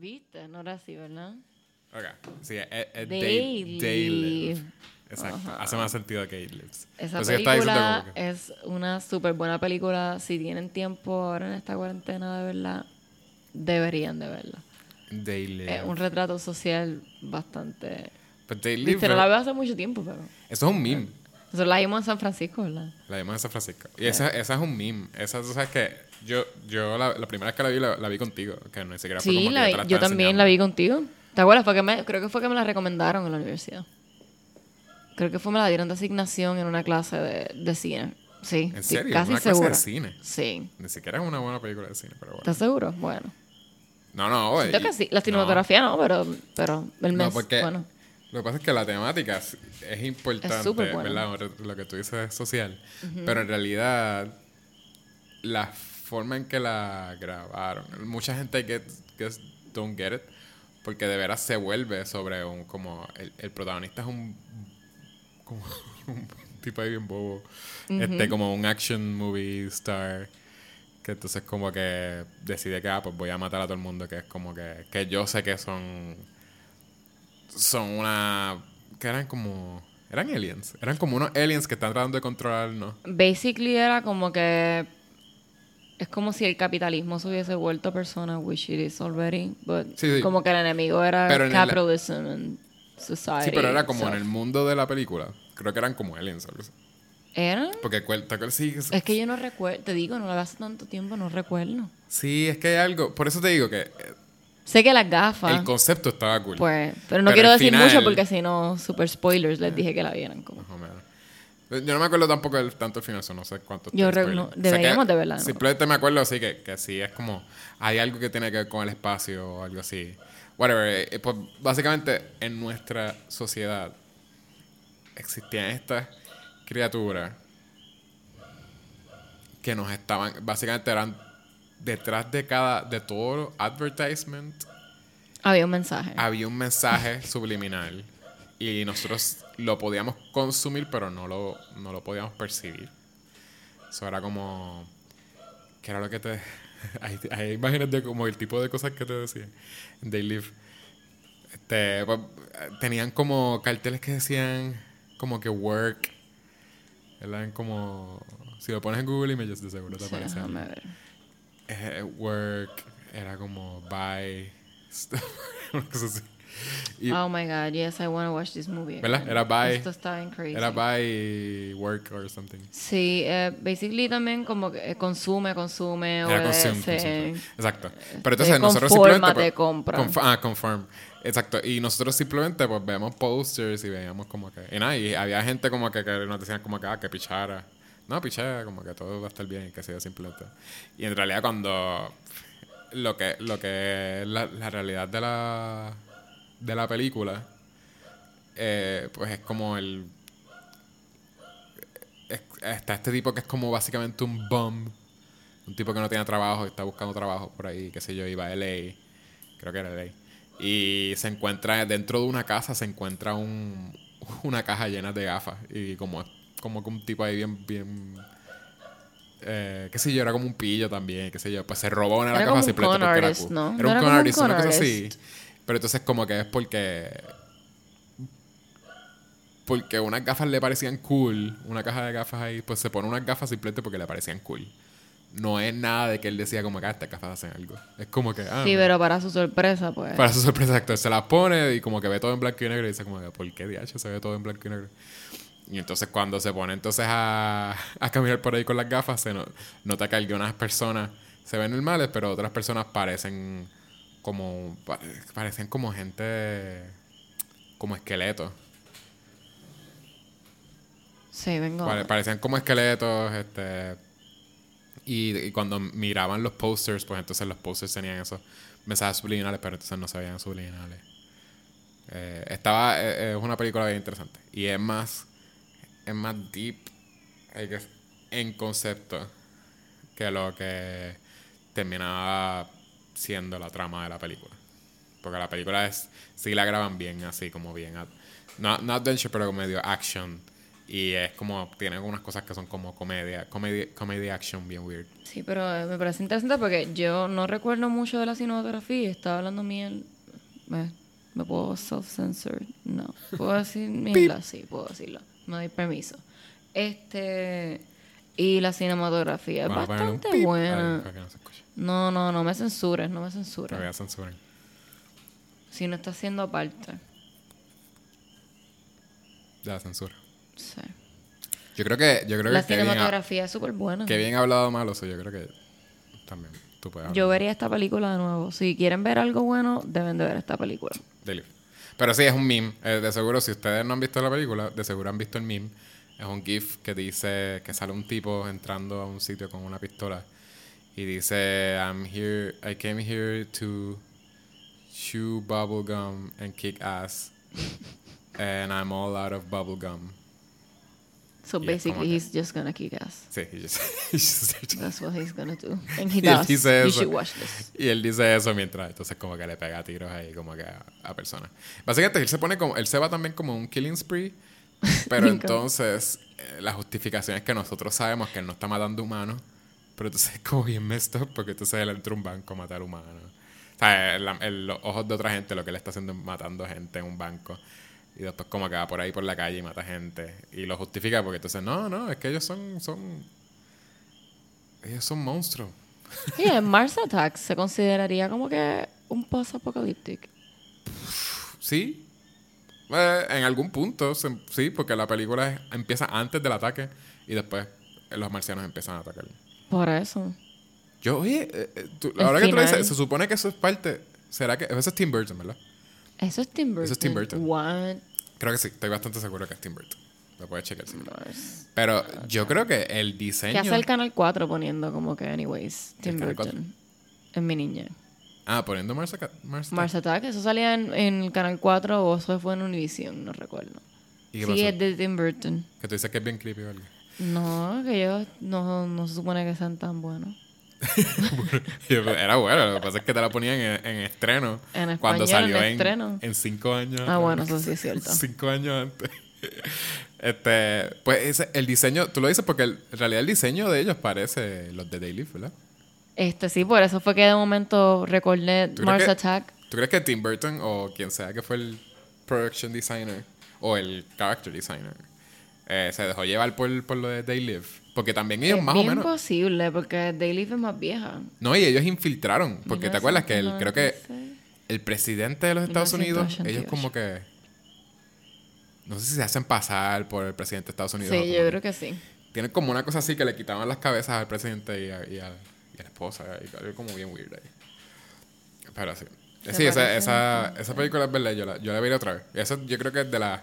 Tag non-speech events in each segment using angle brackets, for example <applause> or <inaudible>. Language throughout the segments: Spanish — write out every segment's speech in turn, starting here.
¿Viste? No era así, ¿verdad? Ok. Sí, es, es Live. Live. Exacto. Hace más sentido que It Lives. Esa Entonces, película que- es una súper buena película. Si tienen tiempo ahora en esta cuarentena de verla, deberían de verla. Live. Es un retrato social bastante... But They Live. Viste, no la veo hace mucho tiempo, pero... Eso es un meme. Nosotros la vimos en San Francisco, ¿verdad? La vimos en San Francisco. Y esa, esa es un meme. Esa, tú sabes que yo, yo la, la primera vez que la vi, la, la vi contigo. Que no siquiera fue Sí, como que la te la yo también enseñando. la vi contigo. ¿Te acuerdas? Fue que me, creo que fue que me la recomendaron en la universidad. Creo que fue me la dieron de asignación en una clase de, de cine. Sí, ¿En serio? casi ¿Una clase seguro. de cine? Sí. Ni siquiera es una buena película de cine, pero bueno. ¿Estás seguro? Bueno. No, no, oye. Siento que sí. La cinematografía no, pero, pero el mes, No, porque bueno. lo que pasa es que la temática es, importante, Es. ¿verdad? Lo que tú dices es social. Pero en realidad, la forma en que la grabaron, mucha gente que don't get it, porque de veras se vuelve sobre un, como, el, el protagonista es un, como <laughs> un tipo ahí bien bobo, este, como un action movie star. Que entonces como que decide que, ah, pues voy a matar a todo el mundo, que es como que, que yo sé que son son una que eran como eran aliens. Eran como unos aliens que están tratando de controlarnos Basically era como que es como si el capitalismo se hubiese vuelto persona, which it is already, but Sí, sí. como que el enemigo era Pero en el- capitalism and society. sí pero era como en el mundo de la película creo que eran como aliens algo así. ¿Eran? porque cuel- ¿te acuerdas? sí, es- Es que yo no recuerdo, te digo, no la veo hace tanto tiempo, no recuerdo. sí es que hay algo por eso te digo que eh, Sé que las gafas, el concepto estaba cool pues, pero no Pero quiero decir final- mucho porque si no, super spoilers, les dije que la vieran. Como. Más o menos. Yo no me acuerdo tampoco del tanto el final, no sé cuánto. Yo re- no- deberíamos de verla, ¿no? Simplemente me acuerdo así que, que sí es como. Hay algo que tiene que ver con el espacio o algo así. Whatever. eh, Pues básicamente en nuestra sociedad existían estas criaturas que nos estaban. Básicamente eran detrás de cada. de todo advertisement Había un mensaje. había un mensaje subliminal y nosotros lo podíamos consumir pero no lo, no lo podíamos percibir. Eso era como... ¿Qué era lo que te...? <laughs> Hay, hay imágenes de como el tipo de cosas que te decían. They live. Este, pues, tenían como carteles que decían como que work. Eran como... Si lo pones en Google Images de seguro te Sí, aparece. Eh, work, era como buy, stuff, <laughs> una cosa así. Y- oh my god, yes, I want to watch this movie. ¿Verdad? Era by- Esto está bien crazy. Era buy work or something. Sí, eh, basically también como que eh, consume, consume, Era consume, consume. Exacto. Pero entonces eh, nosotros simplemente... pues, compra. conf- ah, confirm. Exacto. Y nosotros simplemente pues vemos posters y veíamos como que... Y nada, y había gente como que, que nos decían como que, ah, que pichara. No, pichara, como que todo va a estar bien y que sea simplemente. Y en realidad cuando... Lo que, lo que es la, la realidad de la, de la película, eh, pues es como el... es- está este tipo que es como básicamente un bum un tipo que no tiene trabajo y está buscando trabajo por ahí, qué sé yo, iba a LA, creo que era LA. Y se encuentra dentro de una casa, se encuentra un, <laughs> una caja llena de gafas. Y como, como que un tipo ahí bien, bien. Eh, qué sé yo, era como un pillo también, qué sé yo. Pues se robó una de las un simplemente porque era cool. ¿no? Era No un era con como un artist, una cosa así. Pero entonces como que es porque porque unas gafas le parecían cool, una caja de gafas ahí, pues se pone unas gafas simplemente porque le parecían cool. No es nada de que él decía como que ah, estas gafas hacen algo. Es como que, ah, Sí, pero para su sorpresa, pues. para su sorpresa, exacto, se las pone y como que ve todo en blanco y negro y dice como que, ¿por qué DH se ve todo en blanco y negro? Y entonces cuando se pone entonces a, a caminar por ahí con las gafas, se no- nota que algunas personas se ven normales, pero otras personas parecen como, pa- parecen como gente, como esqueletos. Sí, vengo. Pare- parecían como esqueletos, este. Y, y cuando miraban los posters, pues entonces los posters tenían esos mensajes subliminales, pero entonces no se veían subliminales. Eh, estaba. eh, es una película bien interesante. Y es más. Es más deep. I guess, en concepto. Que lo que terminaba siendo la trama de la película. Porque la película es. Sí la graban bien, así como bien. No, no adventure, pero medio action. Y es como, tiene algunas cosas que son como comedia, comedy, comedy action bien weird. Sí, pero eh, me parece interesante porque yo no recuerdo mucho de la cinematografía. Estaba hablando miel. ¿Me, me puedo self-censor? No. ¿Puedo decir <laughs> mierda? Sí, puedo decirlo. Me doy permiso. Este. Y la cinematografía es bastante buena. que no. No, no, me censures, no me censures. ya censuren. Si no está haciendo aparte. Ya censura. Sí. Yo creo que, yo creo La que Kevin ha, cinematografía es súper buena. que bien ha hablado malo, yo creo que también tú puedes Yo hablar vería esta película de nuevo. Si quieren ver algo bueno, deben de ver esta película. de Leaf. Pero sí, es un meme. Eh, de seguro, si ustedes no han visto la película, de seguro han visto el meme. Es un GIF que dice que sale un tipo entrando a un sitio con una pistola y dice, I'm here, I came here to chew bubblegum and kick ass. <laughs> And I'm all out of bubblegum. So basically, he's just gonna kick ass. Sí, he just- <laughs> he just- That's what he's gonna do. <laughs> And he does. dice You should watch this. Y él dice eso mientras entonces como que le pega tiros ahí como que a, a personas. Básicamente él se pone como, él se va también como un killing spree, pero entonces eh, la justificación es que nosotros sabemos que él no está matando humanos, pero entonces es <laughs> como bien messed up porque entonces él entra a un banco a matar humanos. O sea, en la- en los ojos de otra gente lo que él está haciendo es matando gente en un banco. Y después como que va por ahí por la calle y mata gente. Y lo justifica porque entonces, no, no, es que ellos son, son, ellos son monstruos. Sí, en Mars Attacks se consideraría como que un post-apocalyptic. Sí. Eh, en algún punto, se- sí, porque la película es- empieza antes del ataque y después los marcianos empiezan a atacar. Por eso. Yo, oye, eh, eh, tú- ahora que tú lo dices, se supone que eso es parte. ¿Será que.? Eso es Tim Burton, ¿verdad? Eso es Tim Burton. Eso es Tim Burton. What? Creo que sí, estoy bastante seguro que es Tim Burton. Lo puedes checar. Mars. Pero yo creo que el ¿Qué diseño. hace el Canal 4 poniendo como que, anyways, Tim Burton? En mi niña. Ah, poniendo Mars, Aca- Mars Mars Attack, eso salía en, en el Canal 4 o eso fue en Univision, no recuerdo. ¿Y qué Sí, pasó? es de Tim Burton. Que tú dices que es bien creepy o algo. No, que ellos no, no se supone que sean tan buenos. <laughs> Era bueno, lo que pasa es que te la ponían en, en estreno. En cuando español, salió en en, estreno. en cinco años. Ah, bueno, eso sí es cierto. <laughs> cinco años antes. <laughs> Este, pues ese- el diseño, tú lo dices porque el- en realidad el diseño de ellos parece los de Daily, ¿verdad? Este sí, por eso fue que de momento recordé ¿Tú crees Mars que- Attack. ¿Tú crees que Tim Burton o quien sea que fue el production designer o el character designer eh, se dejó llevar por, por lo de They Live? Porque también ellos es más o menos... posible, porque Daily es más vieja. No, y ellos infiltraron. Porque te acuerdas que el, creo que 1996. el presidente de los Estados Unidos, 1988. ellos como que... No sé si se hacen pasar por el presidente de Estados Unidos. Sí, yo creo que sí. Tienen como una cosa así que le quitaban las cabezas al presidente y a, y a- y a la esposa. Y algo como bien weird ahí. Pero sí. ¿Te Sí, esa, esa, esa película es verdad. Yo la, yo la vi otra vez. Y esa yo creo que es de las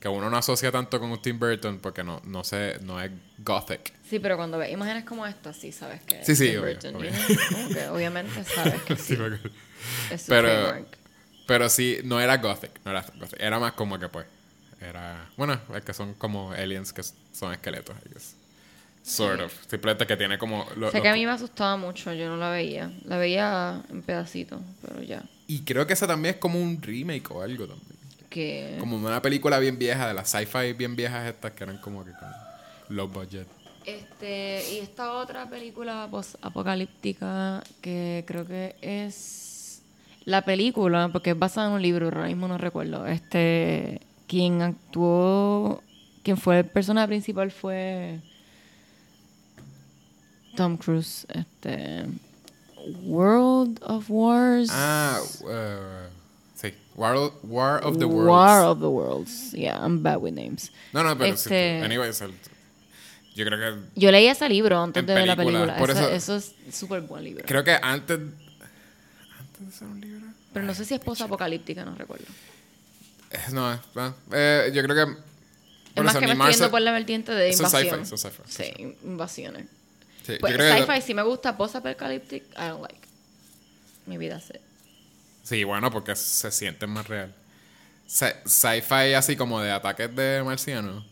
que uno no asocia tanto con un Tim Burton porque no, no, sé, no es gothic. Sí, pero cuando ves imágenes como esta, sí sabes que Sí, sí, Tim obvio, Burton, obvio. que obviamente sabes que <laughs> sí. Sí, acuerdo. es su Pero, pero sí, no era gothic. No era gothic. Era más como que pues. Era. Bueno, es que son como aliens que son esqueletos. I guess. Sort of. Simplemente que tiene como. lo- Sé que a mí me asustaba mucho, yo no la veía. La veía en pedacitos, pero ya. Y creo que esa también es como un remake o algo también. Que Como una película bien vieja, de las sci-fi bien viejas estas que eran como que con low budget. Este, y esta otra película apocalíptica que creo que es la película, porque es basada en un libro, ahora mismo no recuerdo. Este, quien actuó, quien fue el personaje principal fue Tom Cruise. Este, World of Wars. Ah, uh, sí. War, War of the Worlds. War of the Worlds. Yeah, I'm bad with names. No, no, pero Este- sí. Anyways, el- yo creo que. Yo leí ese libro antes de ver la película, por Eso, eso- eso es súper buen libro. Creo que antes. Antes de ser un libro. Pero no sé si es post-apocalíptica, no recuerdo. No, es- ah, eh, yo creo que. Es más eso, que me estoy yendo por la vertiente de invasión. sci-fi, eso es sci-fi, Sí, invasiones. Sí, Pues sci-fi sí me gusta, post-apocalyptic, I don't like. Mi vida se... Sí, bueno, porque se siente más real. Sci- Sci-fi así como de ataques de marcianos.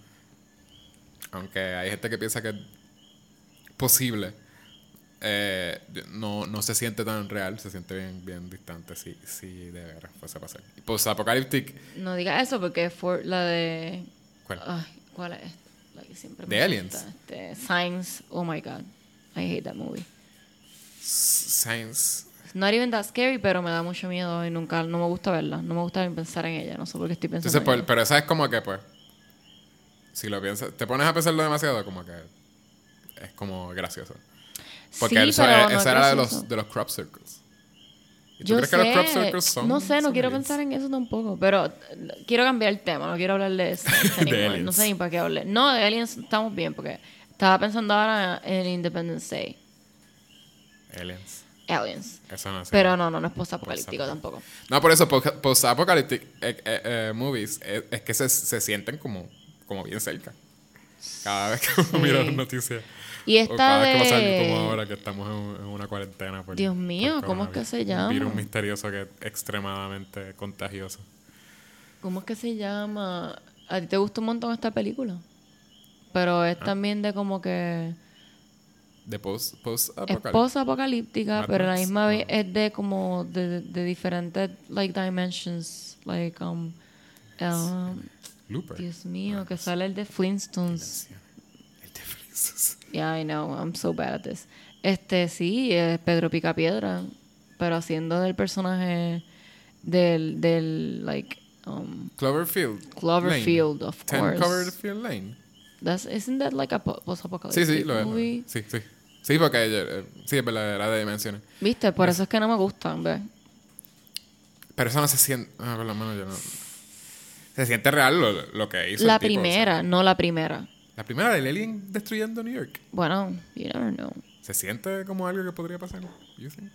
Aunque hay gente que piensa que es posible. eh, no, no se siente tan real, se siente bien, bien distante, sí, sí, de veras, fuese a pasar. Y post-apocalyptic, No digas eso porque es for la de... ¿cuál? Ay, ¿cuál es? la que siempre ¿De me aliens? gusta, Este, oh my god, I hate that movie. Science. It's not even that scary, pero me da mucho miedo y nunca, no me gusta verla, no me gusta ni pensar en ella, no sé por qué estoy pensando Entonces, en ella. pero esa es como que, pues, si lo piensas, te pones a pensarlo demasiado, como que es como gracioso. Porque Sí, eso, pero es- no esa era de los, de los crop circles. ¿Y tú Yo crees sé, que los crop circles son no sé, no son quiero aliens? pensar en eso tampoco, pero eh, quiero cambiar el tema, no quiero hablar de eso. De <laughs> no sé ni para qué hablar. No, de aliens estamos bien, porque estaba pensando ahora en Independence Day, Aliens. Aliens. Eso no. Pero no, no, no es post-apocalíptico tampoco. No, por eso, po- post-apocalyptic eh, eh, eh, movies es que se, se sienten como, como bien cerca. Cada vez que <laughs> uno mira las noticias. Y o esta cada vez que pasa algo de- como ahora que estamos en, en una cuarentena. Por, Dios mío, por ¿cómo es que se llama? Un virus misterioso que es extremadamente contagioso. ¿Cómo es que se llama? A ti te gusta un montón esta película. Pero Ah. es también de como que... De post, Es post-apocalyptic. post-apocalíptica, Mad pero a la misma vez es de como de, de diferentes like dimensions. Like, um, um, Looper. Dios mío, que sale el de Flintstones. El de Flintstones. <laughs> Yeah, I know, I'm so bad at this. Este, sí, es Pedro Picapiedra, pero haciendo del personaje del, del like, um, Cloverfield. Cloverfield, Lane. of Ten course. Cloverfield Lane. That's, isn't that like a po- Sí, post-apocalyptic sí, lo movie? es. Sí, sí. Sí, porque eh, sí, es verdad, era de dimensiones. Viste, por eso es que no me gustan, ¿ves? Pero eso no se siente. Ah, por lo menos yo no. Se siente real lo, lo que hizo. La el tipo, o sea. primera, no la primera. la primera del alien destruyendo New York. Bueno, you never know. ¿Se siente como algo que podría pasar? You think?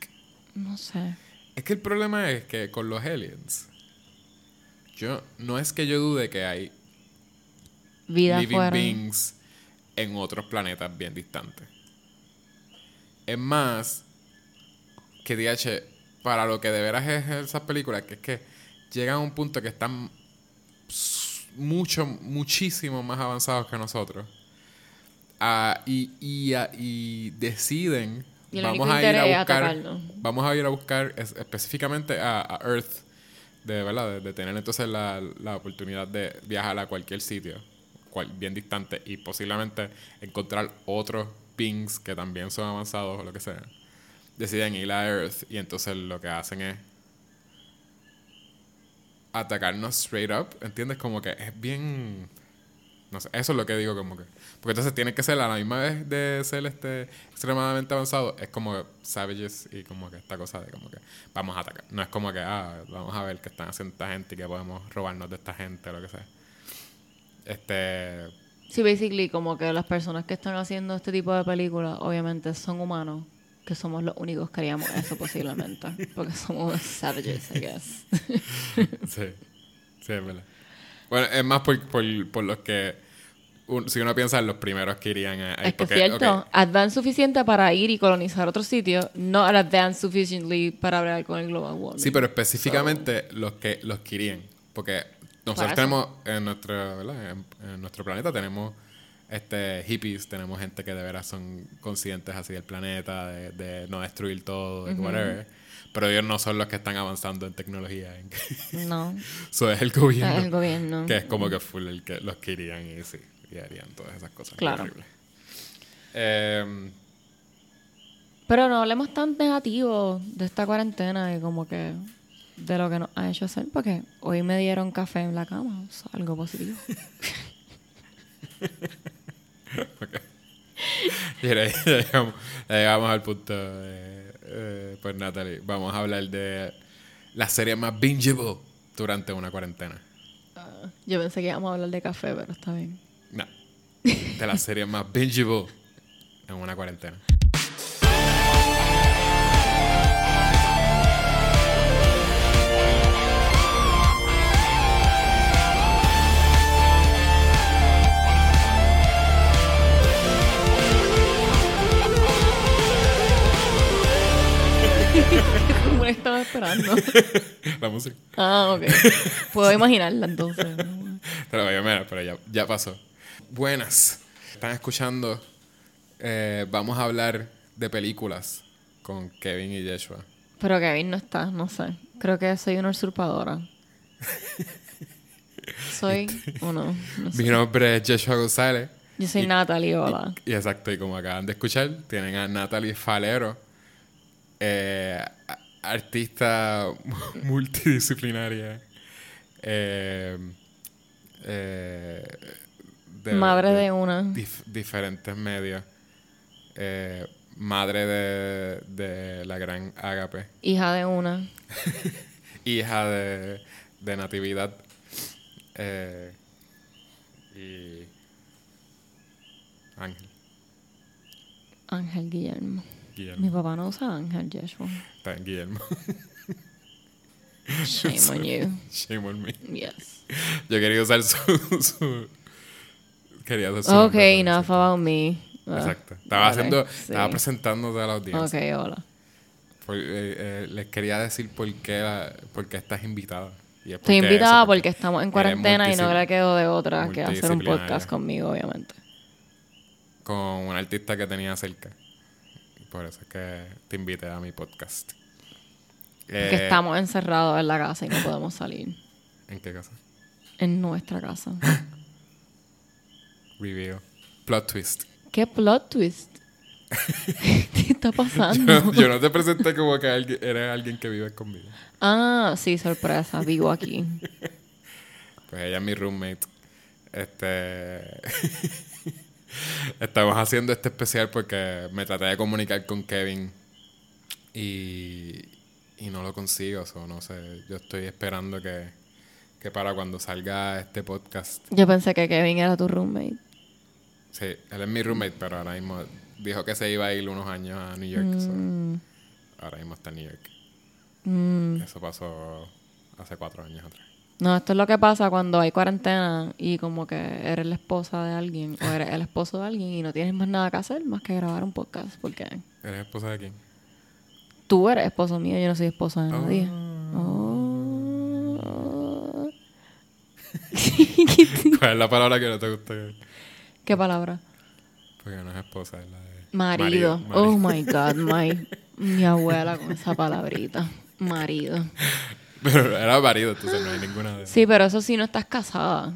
No sé. Es que el problema es que con los aliens. Yo. No es que yo dude que hay Vida living fuera. beings en otros planetas bien distantes. Es más que DH, para lo que de veras es esas películas, que es que llegan a un punto que están mucho, muchísimo más avanzados que nosotros. Ah, y, y, ah, y deciden Y vamos a ir a buscar vamos a ir a buscar es- específicamente a, a Earth de verdad de, de tener entonces la, la oportunidad de viajar a cualquier sitio cual, bien distante y posiblemente encontrar otros beings que también son avanzados o lo que sea deciden ir a Earth y entonces lo que hacen es atacarnos straight up ¿entiendes? como que es bien no sé, eso es lo que digo como que. Porque entonces tiene que ser a la misma vez de ser este extremadamente avanzado, es como savages y como que esta cosa de como que vamos a atacar. No es como que, ah, vamos a ver qué están haciendo esta gente y que podemos robarnos de esta gente o lo que sea. Este. Sí, basically, como que las personas que están haciendo este tipo de películas, obviamente son humanos, que somos los únicos que haríamos eso posiblemente. <laughs> Porque somos savages, I guess. <laughs> Sí. Sí, es verdad. Bueno, es más por, por, por los que. un- si uno piensa en los primeros que irían a. ahí, es que es porque, cierto, ok, advance suficiente para ir y colonizar otro sitio, no advance sufficiently para hablar con el global warming. Sí, pero específicamente los que los que irían. Porque nosotros tenemos en nuestro. En, en nuestro planeta tenemos este hippies, tenemos gente que de veras son conscientes así del planeta, de, de no destruir todo, de whatever. Pero ellos no son los que están avanzando en tecnología. <laughs> No, Eso es el gobierno. es el gobierno. Que es como que full el que los que irían y sí, y harían todas esas cosas. Claro. Em, Pero no hablemos tan negativo de esta cuarentena y como que de lo que nos ha hecho hacer, porque hoy me dieron café en la cama, algo positivo. Y ahora ya llegamos, ya llegamos al punto de, eh, pues Natalie, vamos a hablar de la serie más bingeable durante una cuarentena. Ah, yo pensé que íbamos a hablar de café, pero está bien. No, de la serie más bingeable en una cuarentena. <laughs> <laughs> Como estaba esperando. <laughs> La música. Ah, ok. Puedo imaginarla entonces. mirar, pero ya, ya pasó. Buenas. Están escuchando. eh, vamos a hablar de películas con Kevin y Yeshua. Pero Kevin no está, no sé. Creo que soy una usurpadora. <laughs> Soy o no, no sé. Mi nombre es Joshua González. Yo soy Natalie, hola. Y exacto, y como acaban de escuchar, tienen a Natalie Falero, eh, artista <laughs> multidisciplinaria. eh, eh, de- Madre de de una. dif- diferentes medios. eh, madre de, de la gran Ágape. Hija de una. <laughs> Hija de, de Natividad. eh, y Ángel. Ángel Guillermo. Mi papá no usa Ángel, Joshua. Está en Guillermo. <laughs> Shame on you. Shame on me. Yes. Yo quería usar su. su quería usar su. Ok, enough about me. Exacto. Estaba haciendo. sí. Estaba presentándote a la audiencia. Ok, hola. Por- eh, eh, les quería decir por qué, la- por qué estás invitada. Y es Estoy invitada eso, porque estamos en cuarentena y no le quedo de otra que hacer un podcast conmigo, obviamente. Con un artista que tenía cerca. Por eso es que te invité a mi podcast. Que Eh, estamos encerrados en la casa y no podemos salir. ¿En qué casa? En nuestra casa. <laughs> Review. Plot twist. ¿Qué plot twist? <laughs> ¿Qué está pasando? Yo, yo no te presenté como que alguien- eres alguien que vive conmigo. Ah, sí, sorpresa. Vivo aquí. <laughs> Pues ella es mi roommate. Este. Estamos haciendo este especial porque me traté de comunicar con Kevin y, y no lo consigo. O no sé. Yo estoy esperando que, que para cuando salga este podcast. Yo pensé que Kevin era tu roommate. Sí, él es mi roommate, pero ahora mismo dijo que se iba a ir unos años a New York. so Mm, ahora mismo está en New York. mm. Eso pasó hace cuatro años atrás. No, esto es lo que pasa cuando hay cuarentena y como que eres la esposa de alguien o eres el esposo de alguien y no tienes más nada que hacer más que grabar un podcast. Porque ¿Eres esposa de quién? tú eres esposo mío, yo no soy esposa de nadie. Ah. Oh. <laughs> ¿Cuál es la palabra que no te gusta? ¿Qué palabra? Porque no es esposa, es la de... Marido. marido. Oh my God, my, mi abuela <laughs> con esa palabrita. Marido. Pero era marido, entonces no hay ninguna de... Sí, pero eso sí no estás casada.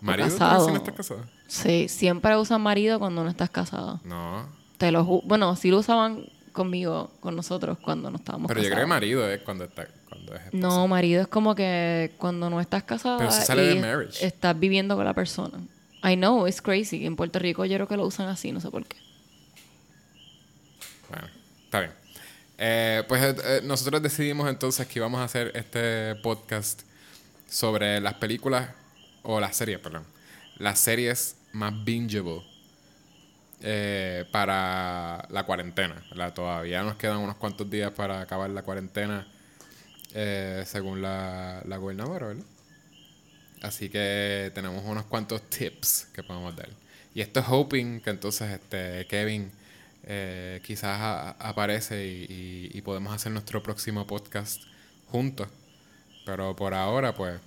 ¿Marido? casado. ¿Si no estás casada? Sí, siempre usan marido cuando no estás casada. No. Te lo ju- Bueno, sí lo usaban conmigo, con nosotros, cuando no estábamos Pero yo casados. creo que marido es cuando, está, cuando es. No, marido es como que cuando no estás casada Pero eso sale y de marriage. estás viviendo con la persona. I know, it's crazy. En Puerto Rico yo creo que lo usan así, no sé por qué. Bueno, está bien. Eh, pues eh, eh, nosotros decidimos entonces que íbamos a hacer este podcast sobre las películas, o las series, perdón, las series más bingeable eh, para la cuarentena. ¿verdad? Todavía nos quedan unos cuantos días para acabar la cuarentena según la, la gobernadora, ¿verdad? Así que tenemos unos cuantos tips que podemos dar. Y esto es hoping que entonces este Kevin eh, quizás a- aparece y, y- y podemos hacer nuestro próximo podcast juntos. Pero por ahora, pues,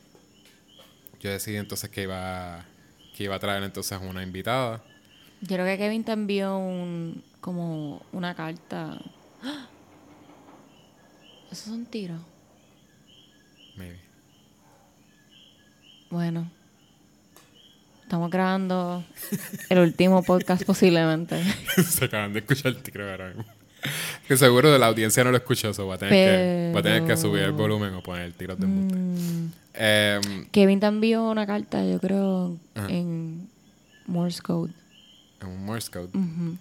yo decidí entonces que iba, que iba a traer entonces una invitada. Yo creo que Kevin te envió un, como una carta. ¡Ah! <gasps> ¿Esos son tiros? Maybe. Bueno. Estamos grabando el último podcast posiblemente. <laughs> Se acaban de escuchar el tiro ahora mismo. Que seguro de la audiencia no lo escuchó, eso va a tener, que, va a tener que subir el volumen o poner el tiro de embuste. Mm, Em, Kevin te envió una carta, yo creo, Ajá. en Morse Code. en un Morse Code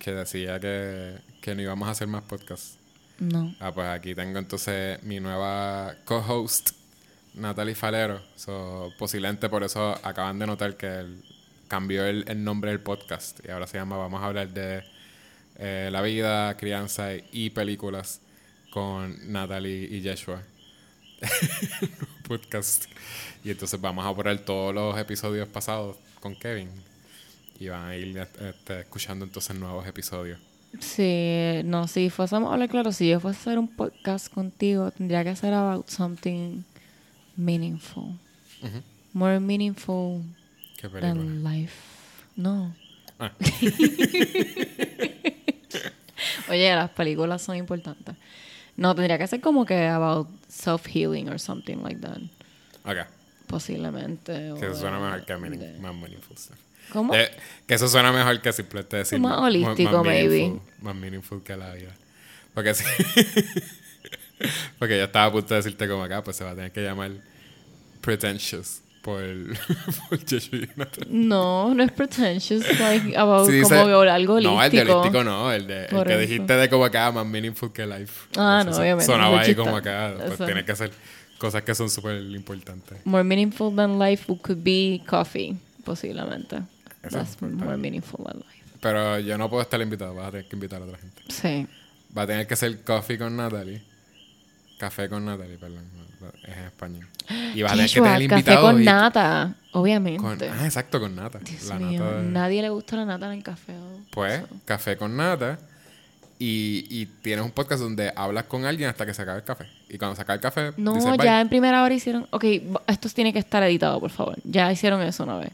que decía que, que no íbamos a hacer más podcasts. No. Ah, pues aquí tengo entonces mi nueva co-host, Natalie Falero. So, posiblemente por eso acaban de notar que él cambió el, el nombre del podcast y ahora se llama Vamos a hablar de eh, la vida, crianza y películas con Natalie y Joshua. <laughs> podcast. Y entonces vamos a poner todos los episodios pasados con Kevin y van a ir este, escuchando entonces nuevos episodios. Sí, no, si fuésemos a hablar claro, si yo fuese a hacer un podcast contigo, tendría que ser about something meaningful. Ujú. More meaningful ¿Qué película? than life. No. Ah. <laughs> Oye, las películas son importantes. No, tendría que ser como que about self-healing or something like that. Ok. Posiblemente. Que eso suena mejor que meaning- de- más meaningful stuff. ¿Cómo? Eh, que eso suena mejor que simplemente decir Más holístico, maybe. más meaningful que la vida. Porque sí. <laughs> Porque yo estaba a punto de decirte como acá, pues se va a tener que llamar Pretentious por, <laughs> por Joshua Jonathan. No, no es pretentious, like, about Sí, como dice- algo holístico. No, el de holístico no, el, de, el que dijiste de como acá, más meaningful que life. Ah, no, so- obviamente, Sonaba ahí como acá, pues Eso. tiene que ser cosas que son súper importantes. More meaningful than life could be coffee, posiblemente. Eso, That's more meaningful than life. Pero yo no puedo estar invitado, vas a tener que invitar a otra gente. Sí. Va a tener que ser coffee con Natalie. Café con Natalie, perdón. Es en español. Y vas a tener que tener café invitados. con y- nata, obviamente. con- ah, exacto, con nata. Dios La mío, nata de- nadie le gusta la nata en el café. oh. Pues, café con nata. Y, y tienes un podcast donde hablas con alguien hasta que se acabe el café. Y cuando se acabe el café, No, dices ya en primera hora hicieron... Ok, esto tiene que estar editado, por favor. Ya hicieron eso una vez.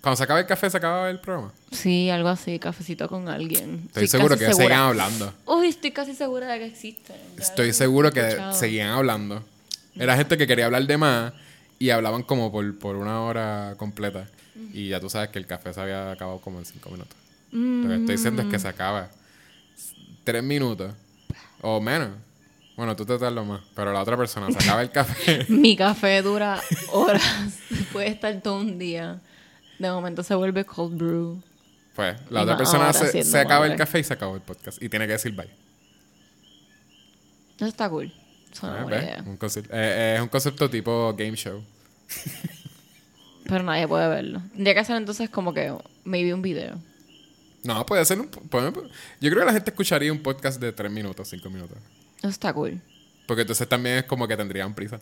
Cuando se acabe el café, se acaba el programa. Sí, algo así, cafecito con alguien. Estoy seguro que segura. seguían hablando. Uy, estoy casi segura de que existen. Ya Estoy seguro que seguían hablando. Era gente que quería hablar de más y hablaban como por, por una hora completa. Y ya tú sabes que el café se había acabado como en cinco minutos. Lo que estoy diciendo es que se acaba tres minutos o menos. Bueno, tú te tardas más, pero la otra persona se acaba el café. <laughs> Mi café dura horas. Puede estar todo un día. De momento se vuelve cold brew. Pues la Y otra persona se, acaba el café y se acabó el podcast. Y tiene que decir bye. Eso está cool. Eh, idea. Un concepto- eh, es un concepto tipo game show. <laughs> Pero nadie puede verlo. Tendría que hacer entonces como que maybe un video. No, puede ser un... puede- yo creo que la gente escucharía un podcast de tres minutos, cinco minutos. Eso está cool. Porque entonces también es como que tendrían prisa.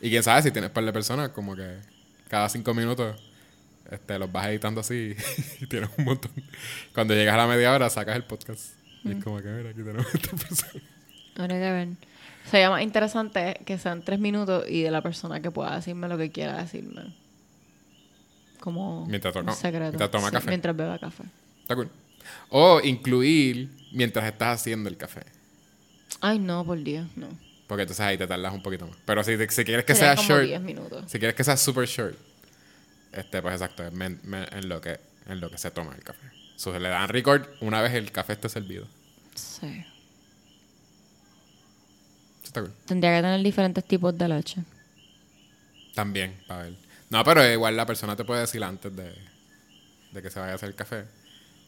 Y quién sabe si tienes par de personas, como que cada cinco minutos este, los vas editando así <laughs> y tienes un montón. Cuando llegas a la media hora, sacas el podcast. Y Mm. es como que, mira, aquí tenemos esta persona. Habría que ver. Sería más interesante que sean tres minutos y de la persona que pueda decirme lo que quiera decirme. Como Mientras toca- un secreto. mientras toma café. Mientras beba café. Está cool. O incluir mientras estás haciendo el café. Ay, no, por Dios, no. Porque entonces ahí te tardas un poquito más. Pero si, si quieres que Sería sea como short, 10 minutos. si quieres que sea super short, este, pues exacto, es men- men- en, lo que, en lo que se toma el café. So, se le dan record una vez el café esté servido. Sí. Está cool. Tendría que tener diferentes tipos de leche. También, para ver. No, pero igual la persona te puede decir antes de, de que se vaya a hacer el café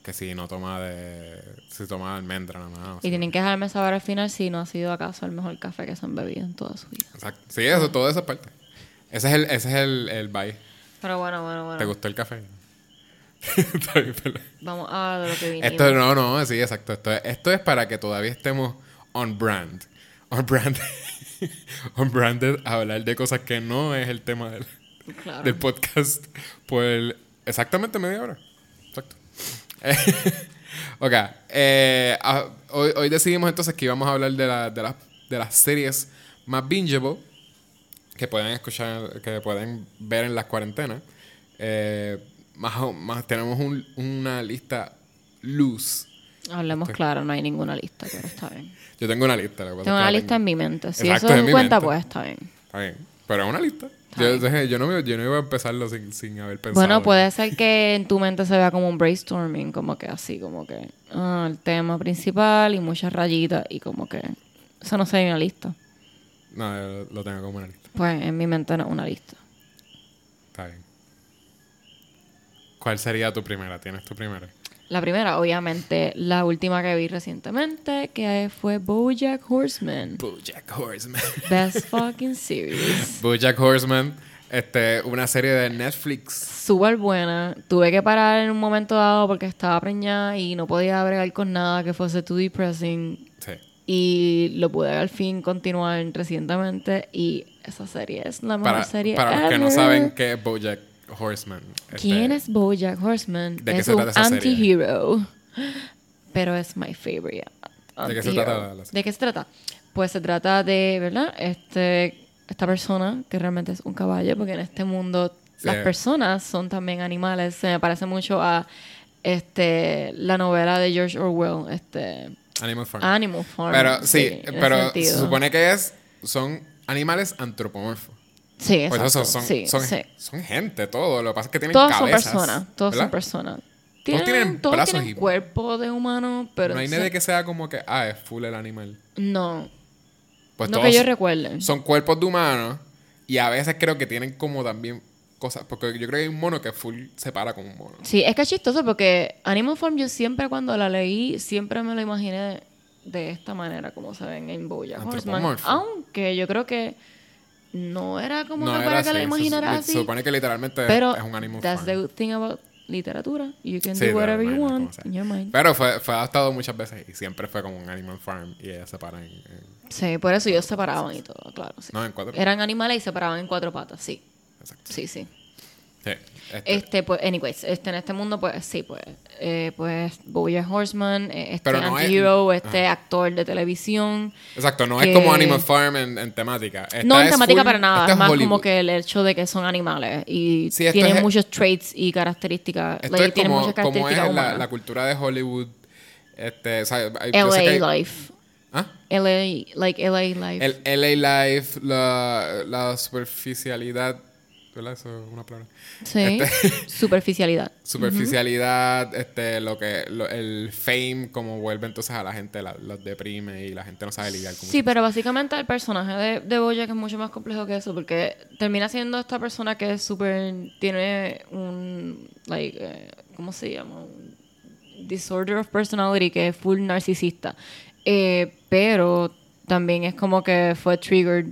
que si no toma de. Si toma almendra nada más. Y tienen que dejarme saber al final si no ha sido acaso el mejor café que se han bebido en toda su vida. Exacto. Sí, eso, todo eso es parte. Ese es el, ese es el, el bye. Pero bueno, bueno, ¿Te bueno. gustó el café? <laughs> Vamos a hablar de lo que vinimos. Esto no, no, sí, exacto. Esto es, esto es para que todavía estemos on brand. On brand. <laughs> on branded a hablar de cosas que no es el tema del, Claro. del podcast por exactamente media hora. Exacto. <laughs> ok. eh, hoy, hoy decidimos entonces que íbamos a hablar de, la- de, las- de las series más bingeable que pueden escuchar, que pueden ver en las cuarentenas. Eh, más, más tenemos un- una lista loose. Hablemos claro, no hay ninguna lista, pero está bien. <laughs> Yo tengo una lista. Tengo una lista tengo- en mi mente. Si Exacto, eso en es mi cuenta, mente. pues está bien. Está bien. Pero es una lista. Yo, entonces, yo, no yo no iba a empezarlo sin, sin haber pensado. Bueno, puede ser que en tu mente se vea como un brainstorming, como que así, como que ah, el tema principal y muchas rayitas y como que eso no sería una lista. No, yo lo tengo como una lista. Pues en mi mente no es una lista. Está bien. ¿Cuál sería tu primera? ¿Tienes tu primera? La primera, obviamente, la última que vi recientemente, que fue BoJack Horseman. Bojack Horseman. Best <laughs> fucking series. Bojack Horseman, este, una serie de Netflix. Súper buena. Tuve que parar en un momento dado porque estaba preñada y no podía bregar con nada que fuese too depressing. Sí. Y lo pude al fin continuar recientemente y esa serie es la mejor Para, serie para los que no ever. saben qué es Bojack Horseman. este, ¿Quién es BoJack Horseman? ¿De qué es un anti-hero. Pero es my favorite. ¿De qué se trata la-? ¿De qué se trata? Pues se trata de, ¿verdad? Este, esta persona que realmente es un caballo, porque en este mundo Sí. las personas son también animales. Se me parece mucho a este la novela de George Orwell, este Animal Farm. Animal Farm. pero sí, ese pero se supone que es son animales antropomorfos. Sí, Pues exacto. eso son, sí, son, sí. son gente, todo. Lo que pasa es que tienen Todos son cabezas. personas. Todos ¿verdad? son personas. Todos tienen todos brazos tienen y- cuerpo de humano, pero no hay nadie que sea como que, ah, es full el animal. No, Pues no todos que yo recuerde. son cuerpos de humanos y a veces creo que tienen como también cosas. Porque yo creo que hay un mono que full se para como un mono. Sí, es que es chistoso porque Animal Farm yo siempre cuando la leí, siempre me lo imaginé de esta manera como se ven en Bojack Horseman. Antropomorfo. Aunque yo creo que no era como no que era para que lo imaginara se, así. Se supone que literalmente pero es un animal that's farm. the good thing about literatura. You can Sí, do whatever you want in your mind. Pero fue, fue adaptado muchas veces y siempre fue como un animal farm y ellas se paran en, en- Sí, por eso ellos se separaban y todo, claro. Sí. no, en cuatro. Eran animales y se paraban en cuatro patas, sí. Exacto. Sí, sí. Sí, este- Este, pues, anyways, este, en este mundo, pues, sí, pues, eh, pues, Bojack Horseman, eh, este no es- antihero, este Ajá. actor de televisión. exacto, no que- es como Animal Farm en, en temática. Esta no en es temática full- para nada, esta es más Hollywood. como que el hecho de que son animales y Sí, tienen es- muchos traits y características, Esto like, es como, muchas como es características la, la cultura de Hollywood. Este, o sea, sé LA que hay- life. ¿Ah? LA, like LA life. El LA Life, la, la superficialidad. ¿Verdad? Eso es una palabra. sí. este- <laughs> Superficialidad. Superficialidad, este, lo que, lo- el fame, como vuelve entonces a la gente, la- los deprime y la gente no sabe lidiar con Sí, pero básicamente el personaje de, de Bojack es mucho más complejo que eso, porque termina siendo esta persona que es súper. tiene un. like, eh, ¿cómo se llama? Un disorder of personality que es full narcisista. Eh, pero también es como que fue triggered.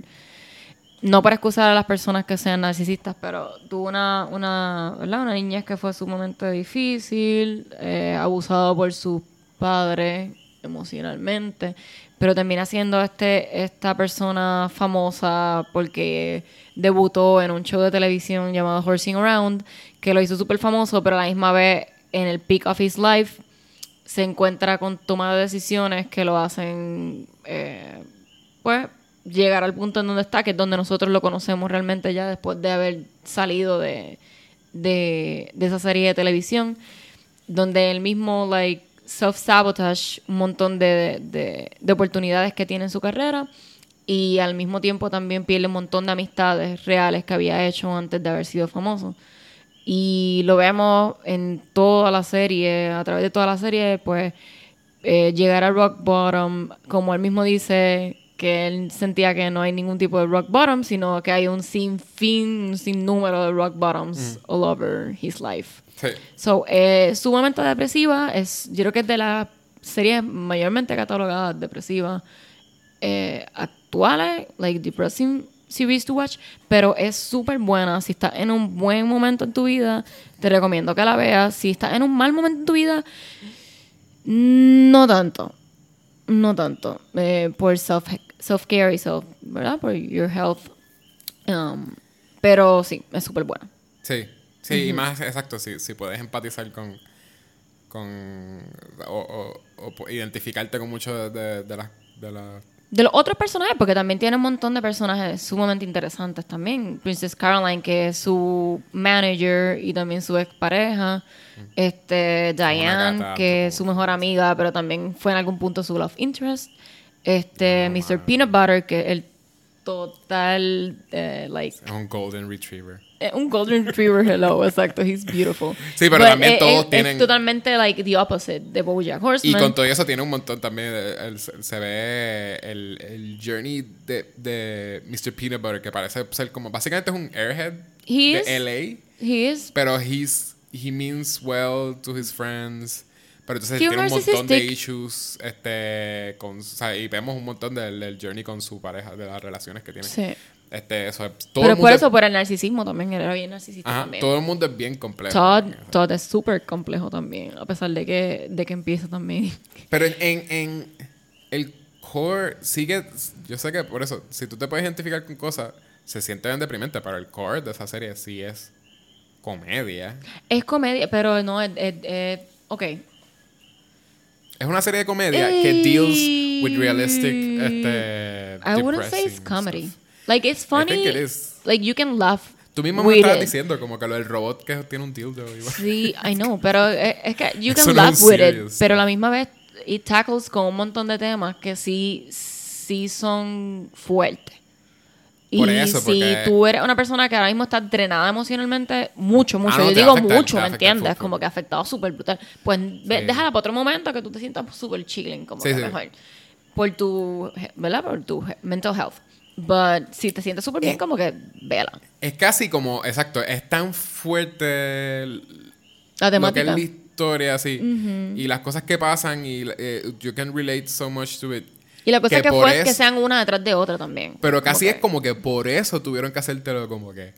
No para excusar a las personas que sean narcisistas, pero tuvo una, una, ¿verdad? una niñez que fue sumamente difícil, eh, abusado por sus padres emocionalmente, pero termina siendo este, esta persona famosa porque debutó en un show de televisión llamado Horsing Around, que lo hizo súper famoso, pero a la misma vez en el peak of his life se encuentra con toma de decisiones que lo hacen, eh, pues, llegar al punto en donde está, que es donde nosotros lo conocemos realmente ya después de haber salido de, de, esa serie de televisión, donde él mismo, like, self-sabotage un montón de, de, de oportunidades que tiene en su carrera y al mismo tiempo también pierde un montón de amistades reales que había hecho antes de haber sido famoso. Y lo vemos en toda la serie, a través de toda la serie, pues eh, llegar a rock bottom, como él mismo dice, que él sentía que no hay ningún tipo de rock bottom, sino que hay un sinfín, un sinnúmero de rock bottoms all over his life. Sí. So, eh, sumamente depresiva, es, yo creo que es de las series mayormente catalogadas depresivas eh, actuales, like depressing series to watch, pero es súper buena. Si estás en un buen momento en tu vida, te recomiendo que la veas. Si estás en un mal momento en tu vida, no tanto. No tanto. Eh, por self, self-care y self, ¿verdad? Por your health. Um, pero sí, es súper buena. Sí, sí, y más exacto, si, si puedes empatizar con, con o, o- o po- identificarte con mucho de, de, de las de las De los otros personajes, porque también tiene un montón de personajes sumamente interesantes también. Princess Caroline, que es su manager y también su expareja. Este, Diane, gata, que es su mejor amiga, pero también fue en algún punto su love interest. Este, Mr. Peanut Butter, que es el total, eh, like, es un golden retriever. Eh, un golden retriever, hello, exacto, he's beautiful. Sí, pero But, también eh, todos es, tienen- Es totalmente, like, the opposite de BoJack Horseman. Y con todo eso tiene un montón también. eh, el- se ve el, el journey de, de Mr. Peanut Butter, que parece ser como. Básicamente es un airhead He de LA, He is pero he's, he means well to his friends. Pero entonces tiene un montón de issues. Este, con, o sea, y vemos un montón del, del journey con su pareja, de las relaciones que tiene. Sí. Este, eso, es- todo Pero por eso, por el narcisismo también, era bien narcisista Ajá, también. todo el mundo es bien complejo. Todd. Todd es súper complejo también, a pesar de que, de que empieza también. Pero en, en, en el core sigue. Yo sé que por eso, si tú te puedes identificar con cosas, se siente bien deprimente, pero el core de esa serie sí es comedia. Es comedia, pero no, es, es- es- ok. Es una serie de comedia que deals with realistic. Este, I wouldn't say it's comedy. stuff. Like, it's funny. I think it is. Like, you can laugh Tú mismo me estabas it. diciendo como que lo del robot que tiene un igual. Sí, I know, pero es, es que you <laughs> can laugh with it, serious. pero a la misma vez it tackles con un montón de temas que sí, sí son fuertes. Y Por eso, si tú eres una persona que ahora mismo está drenada emocionalmente, mucho, mucho. Ah, no, Yo digo afecta, mucho, ¿me entiendes? Como que ha afectado súper brutal. Pues Sí. déjala para otro momento que tú te sientas súper chilling, como Sí, que sí. mejor. Por tu, ¿verdad? Por tu mental health. But si te sientes súper bien, Eh. como que véala. Es casi como, exacto, es tan fuerte La lo que temática. es la historia, así. Y las cosas que pasan y eh, you can relate so much to it. Y la cosa que que, fue es que sean una detrás de otra también. Pero casi es como que por eso tuvieron que hacértelo como que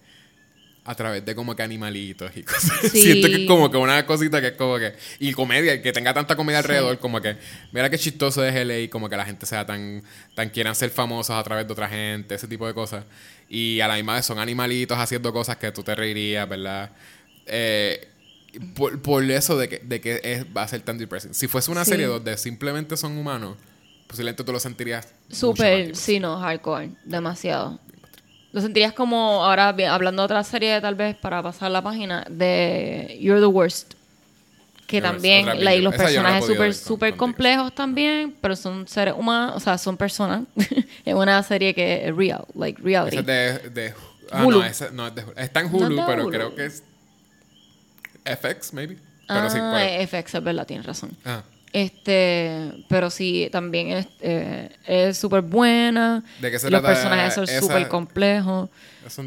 a través de como que animalitos y cosas. <laughs> Sí. Siento que es como que una cosita que es como que... Y comedia, que tenga tanta comedia Sí. alrededor, como que... Mira qué chistoso es LA, como que la gente sea tan... Tan quieran ser famosos a través de otra gente, ese tipo de cosas. Y a la misma vez son animalitos haciendo cosas que tú te reirías, ¿verdad? Eh, por, por eso de que, de que es- va a ser tan depressing. Si fuese una Sí. serie donde simplemente son humanos, posiblemente tú lo sentirías Súper, sí, no, hardcore, demasiado. Lo sentirías como, ahora hablando de otra serie tal vez para pasar la página, de You're the Worst. Que You're the Worst, también, like, los Esa no personajes podido súper con- contigo. complejos también, pero son seres humanos, o sea, son personas. <laughs> es una serie que es real, like reality. Esa es de, de ah, Hulu. no, esa, no, es de Hulu. Está en No es Hulu, pero Hulu. creo que es FX, maybe. Pero sí, ah, pues. FX, es verdad, tienes razón. Ah, Este, pero sí, también es eh, es súper buena. ¿De qué se Los trata personajes son súper complejos.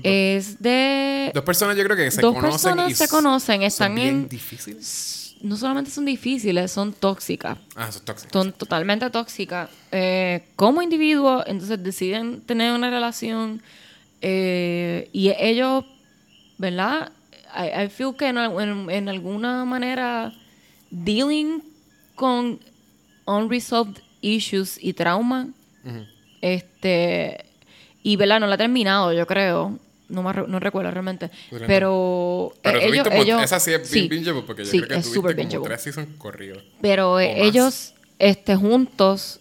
Es de dos personas yo creo que se dos conocen personas y se conocen, están son bien en- difíciles. no solamente son difíciles, son tóxicas. Ah, son tóxicos. Son totalmente tóxicas. Eh, como individuos, entonces deciden tener una relación eh, y ellos, ¿verdad? I, I feel que en- en alguna manera dealing con unresolved issues y trauma, este, y ¿verdad? No la he terminado, yo creo. No, me no recuerdo realmente. Pero, Pero eh, ellos, ellos- esa sí es bien bingeable porque yo sí, creo que es tuviste como bingeable. tres seasons corridos. Pero eh, ellos, este, juntos,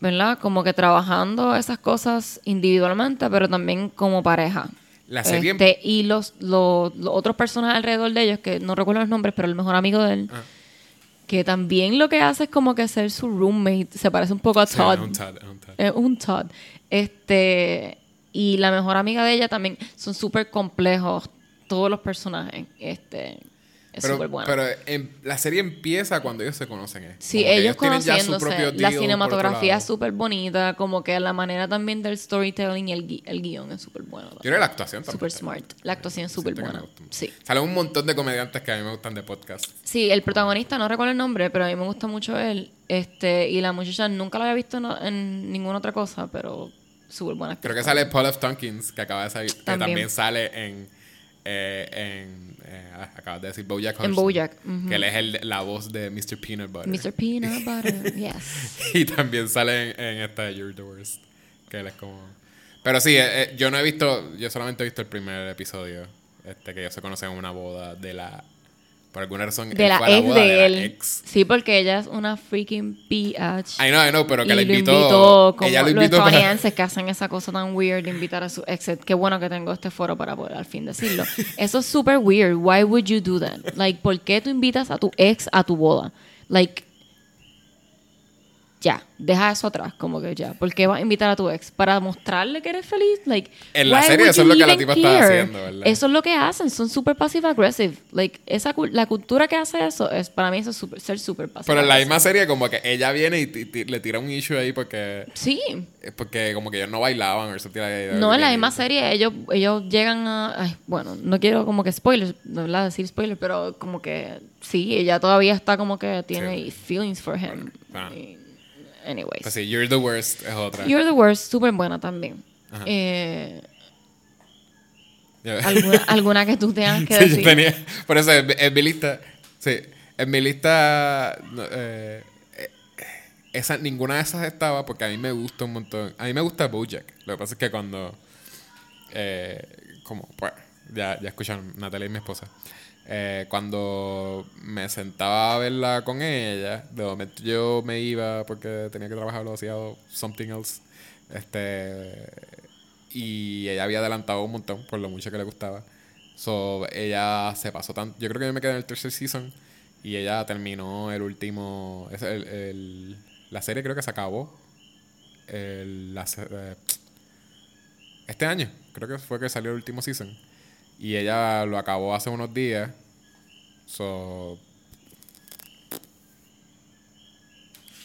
¿verdad? Como que trabajando esas cosas individualmente, pero también como pareja. La serie- Este, y los, los, los otros personajes alrededor de ellos, que no recuerdo los nombres, pero el mejor amigo de él, Ah. Que también lo que hace es como que ser su roommate. Se parece un poco a Sí, Todd. es un Todd, es un Todd. Es un Todd. Este, y la mejor amiga de ella también son súper complejos todos los personajes. Este, es Pero, súper bueno. pero en- la serie empieza cuando ellos se conocen. ¿eh? Sí, Como ellos conociéndose. La cinematografía es súper bonita, como que la manera también del storytelling y el, gui- el guion es súper bueno. Yo creo la actuación también. Súper smart. La actuación es súper buena. Sí. Salen un montón de comediantes que a mí me gustan de podcast. Sí, el protagonista, no recuerdo el nombre, pero a mí me gusta mucho él. Este, y la muchacha nunca la había visto no- en ninguna otra cosa, pero súper buena. Creo que sale Paul F. Tompkins, que acaba de salir, que También. también sale en. eh, en eh, acabas de decir Bojack En Horseman. BoJack, ujú. Que él es el, la voz de Mr. Peanut Butter. Mr. Peanut <laughs> Butter, yes. y también sale en, en esta You're the Worst. Que él es como. Pero sí, eh, eh, yo no he visto. Yo solamente he visto el primer episodio. Este, que ellos se conocen en una boda de la. Por alguna razón. De la ex boda de él. la ex. Sí, porque ella es una freaking bitch. I know, I know, pero que y la lo invitó. invitó como ella lo los invitó para- estadounidenses que hacen esa cosa tan weird de invitar a su ex. Qué bueno que tengo este foro para poder al fin decirlo. <laughs> Eso es super weird. Why would you do that? Like, ¿por qué tú invitas a tu ex a tu boda? Like, ya, deja eso atrás, como que ya. ¿Por qué vas a invitar a tu ex? ¿Para mostrarle que eres feliz? Like, En la serie eso es lo que la tipa care? haciendo, ¿verdad? Eso es lo que hacen, son super passive aggressive. Like, esa, la cultura que hace eso, es para mí eso es super, ser super passive Pero en la misma serie, como que ella viene y le tira un issue ahí porque. Sí, Porque como que ellos no bailaban o. No, en la misma serie ellos, ellos llegan a... ay, bueno, no quiero como que spoilers, no ¿verdad? decir spoilers, pero como que sí, ella todavía está como que tiene feelings for him. Ah. Y- anyways. Pues sí, You're the Worst es otra. You're the Worst, súper buena también. Ajá. Eh, ¿alguna, <laughs> alguna que tú tengas que Sí, decir? yo tenía. Por eso, en, mi- en mi lista. Sí, en mi lista. eh, eh, esa, ninguna de esas estaba porque a mí me gusta un montón. A mí me gusta Bojack. Lo que pasa es que cuando. eh, como, pues, ya, ya escucharon Natalia y mi esposa. Eh, cuando me sentaba a verla con ella, de momento yo me iba porque tenía que trabajar hacía something else. Este. Y ella había adelantado un montón por lo mucho que le gustaba. So, ella se pasó tanto. Yo creo que yo me quedé en el tercer season. Y ella terminó el último. es el- el- la serie creo que se acabó. El, la, eh, este año, creo que fue que salió el último season. Y ella lo acabó hace unos días. So.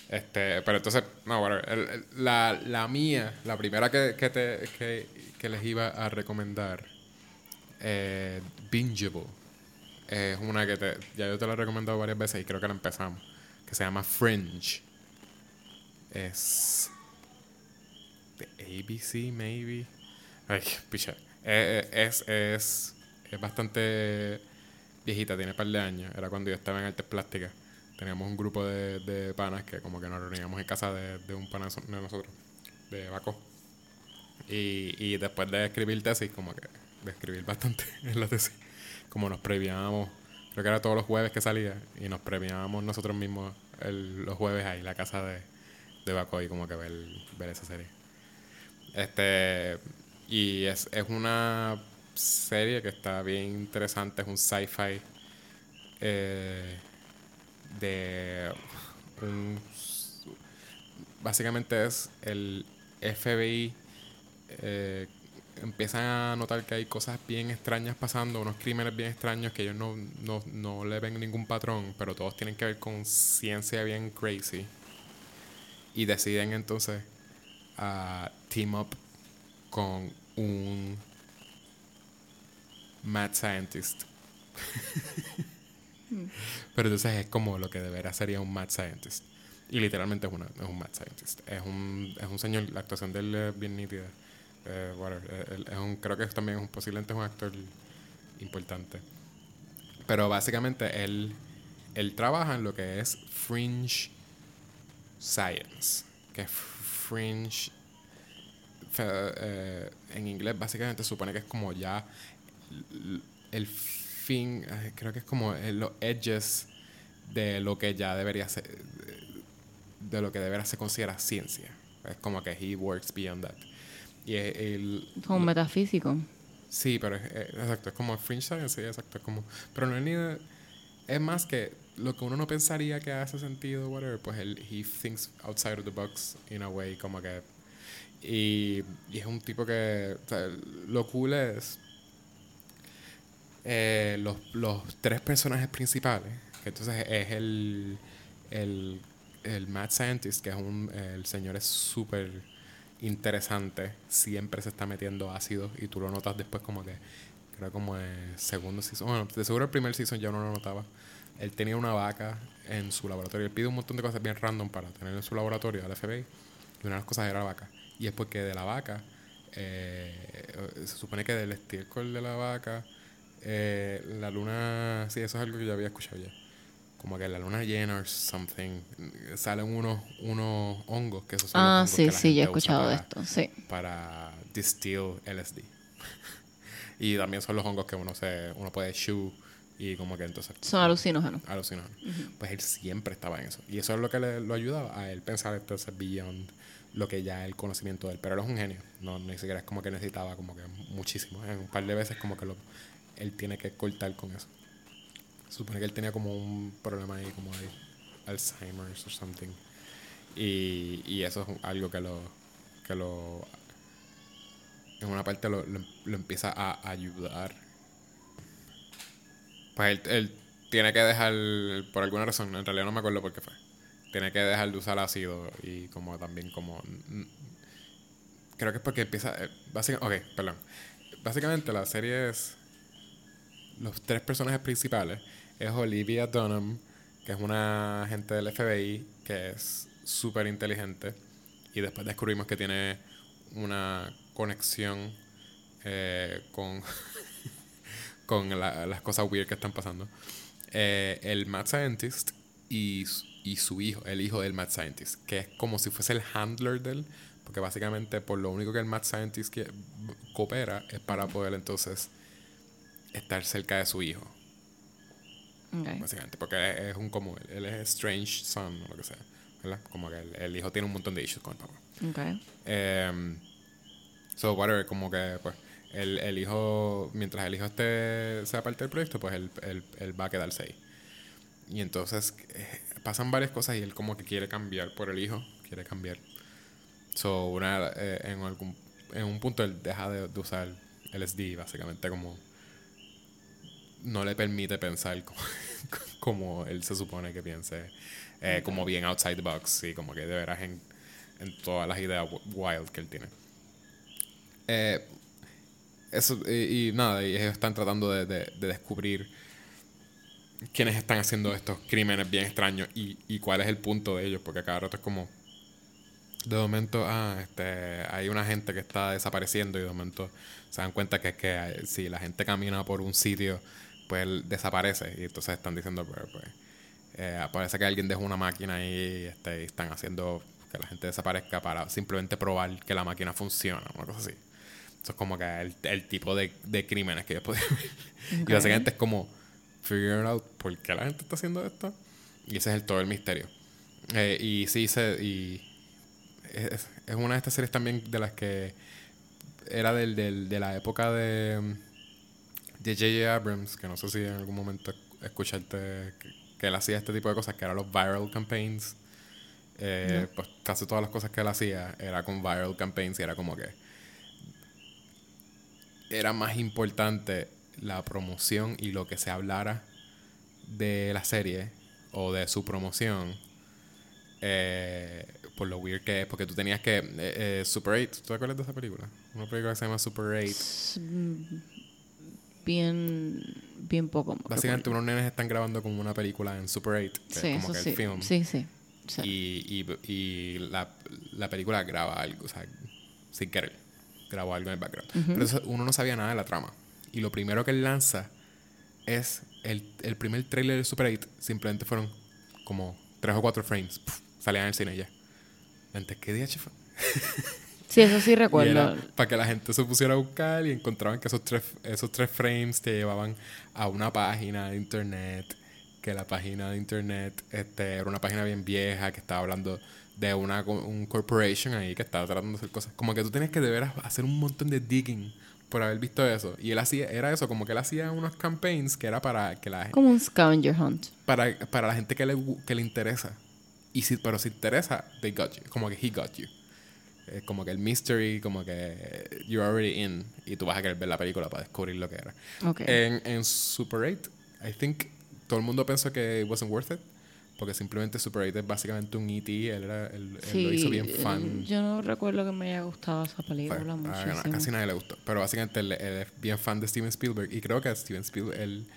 Este, pero entonces, no, bueno, la, la mía, la primera que, que, te, que, que les iba a recomendar, eh, Bingeable. Es una que te, ya yo te la he recomendado varias veces y creo que la empezamos. Que se llama Fringe. Es. De ABC, maybe. Ay, picha. Eh, eh, es, es, es bastante viejita, tiene un par de años. Era cuando yo estaba en artes plásticas. Teníamos un grupo de, de panas que como que nos reuníamos en casa de, de un pana de nosotros, de Baco. Y, y después de escribir tesis, como que de escribir bastante <laughs> en la tesis, como nos premiábamos, creo que era todos los jueves que salía, y nos premiábamos nosotros mismos los jueves ahí, la casa de, de Baco, y como que ver, ver esa serie. Este, y es, es una serie que está bien interesante, es un sci-fi eh, de un, básicamente es el FBI eh, empiezan a notar que hay cosas bien extrañas pasando, unos crímenes bien extraños que ellos no, no, no le ven ningún patrón, pero todos tienen que ver con ciencia bien crazy. Y deciden entonces a team up con un mad scientist. <laughs> Pero entonces es como lo que debería sería un mad scientist. Y literalmente es, una, es un mad scientist. Es un, es un señor, la actuación de él es bien nítida. Eh, eh es un, creo que también es un, posiblemente es un actor importante. Pero básicamente él, él trabaja en lo que es fringe science. Que fringe eh, en inglés básicamente supone que es como ya el fin, eh, creo que es como los edges de lo que ya debería ser, de lo que debería se considera ciencia. Es como que he works beyond that. Y el, como metafísico. Sí, pero es, exacto, es como fringe science, sí, exacto, es como, pero no es ni es más que lo que uno no pensaría que hace sentido, whatever, pues él, he thinks outside of the box in a way, como que y, es un tipo que. lo cool es. Eh, los, los, tres personajes principales, que entonces es el. El, el Mad Scientist, que es un. El señor es súper interesante. Siempre se está metiendo ácido y tú lo notas después, como que. Creo como el segundo season. Bueno, de seguro el primer season ya no lo notaba. Él tenía una vaca en su laboratorio. Él pide un montón de cosas bien random para tener en su laboratorio al FBI. Y una de las cosas era la vaca. Y es porque de la vaca, eh, se supone que del estiércol de la vaca, eh, la luna, sí, eso es algo que yo había escuchado ya. Como que la luna llena o something, salen unos, unos hongos que esos son Ah, los sí, sí, ya he escuchado de para- esto, sí. Para distill LSD. <laughs> y también son los hongos que uno se uno puede chew y como que entonces Son alucinógenos. alucinógeno. Pues él siempre estaba en eso. Y eso es lo que le, lo ayudaba a él pensar entonces beyond lo que ya el conocimiento de él. Pero él es un genio. No, ni siquiera es como que necesitaba como que muchísimo. En un par de veces como que lo, él tiene que cortar con eso. Supone que él tenía como un problema ahí como de Alzheimer's o something. Y, y eso es algo que lo, que lo en una parte lo, lo, lo empieza a ayudar. Pues él, él tiene que dejar, por alguna razón, en realidad no me acuerdo por qué fue, tiene que dejar de usar ácido y como también como... Creo que es porque empieza... eh, Básicamente, ok, perdón. Básicamente la serie es... Los tres personajes principales es Olivia Dunham, que es una agente del FBI que es súper inteligente. Y después descubrimos que tiene una conexión eh, con, <laughs> con la- las cosas weird que están pasando. Eh, el Mad Scientist y, y su hijo, el hijo del Mad Scientist, que es como si fuese el handler del, porque básicamente por lo único que el Mad Scientist que, coopera es para poder entonces estar cerca de su hijo, Ok. básicamente, porque él es un como, él es strange son o lo que sea, ¿verdad? Como que el, el hijo tiene un montón de issues con el papá. Ok. Eh, so, whatever, como que, pues, el, el hijo, mientras el hijo esté, sea parte del proyecto, pues él, él, él va a quedarse ahí. Y entonces eh, pasan varias cosas y él como que quiere cambiar por el hijo, quiere cambiar. So, una, eh, en algún, en un punto él deja de, de usar LSD, básicamente como no le permite pensar como, <laughs> como él se supone que piense, eh, como bien outside the box, y como que de veras en, en todas las ideas wild que él tiene. Eh, eso, y, y nada, y ellos están tratando de, de- de descubrir quiénes están haciendo estos crímenes bien extraños y, y cuál es el punto de ellos, porque cada rato es como de momento, ah, este, hay una gente que está desapareciendo y de momento se dan cuenta que, que eh, si la gente camina por un sitio, pues él desaparece y entonces están diciendo, pues, pues eh, parece que alguien dejó una máquina ahí este, y están haciendo que la gente desaparezca para simplemente probar que la máquina funciona, una cosa así. Eso es como que el, el tipo de, de crímenes que ellos podían ver. <laughs> Y básicamente es como figure out por qué la gente está haciendo esto. Y ese es el, todo el misterio. Eh, y sí, se, y es, es una de estas series también de las que era del, del, de la época de de J.J. Abrams, que no sé si en algún momento escucharte que, que él hacía este tipo de cosas, que eran los viral campaigns. Eh, Pues casi todas las cosas que él hacía era con viral campaigns y era como que era más importante la promoción y lo que se hablara de la serie o de su promoción eh, por lo weird que es, porque tú tenías que. eh, eh, Super 8, ¿tú te acuerdas de esa película? Una película que se llama Super 8. Es, mm, Bien, bien poco. Básicamente, recuerdo. unos nenes están grabando como una película en Super 8, que Sí, es como que el film. Sí, sí. sí. Y, y, y la, la película graba algo, o sea, sin querer, grabó algo en el background. Pero eso, uno no sabía nada de la trama. Y lo primero que él lanza es el, el primer trailer de Super 8, simplemente fueron como tres o cuatro frames, puf, salían en el cine ya. Antes, ¿qué día fue? Sí, eso sí <laughs> recuerdo. para que la gente se pusiera a buscar y encontraban que esos tres, esos tres frames te llevaban a una página de internet, que la página de internet este, era una página bien vieja que estaba hablando de una un corporation ahí que estaba tratando de hacer cosas. Como que tú tienes que de veras hacer un montón de digging por haber visto eso. Y él hacía, era eso, como que él hacía unos campaigns que era para que la Como un scavenger hunt. para, para la gente que le, que le interesa. Y si, pero si interesa, they got you. Como que he got you. Eh, como que el mystery, como que you're already in. Y tú vas a querer ver la película para descubrir lo que era. Ok. En, en Super 8, I think todo el mundo pensó que it wasn't worth it. Porque simplemente Super 8 es básicamente un E.T. Él, era, él, él lo hizo bien eh, fan. Yo no recuerdo que me haya gustado esa película Fue- a- muchísimo. casi nadie le gustó. Pero básicamente él, él es bien fan de Steven Spielberg. Y creo que Steven Spielberg, él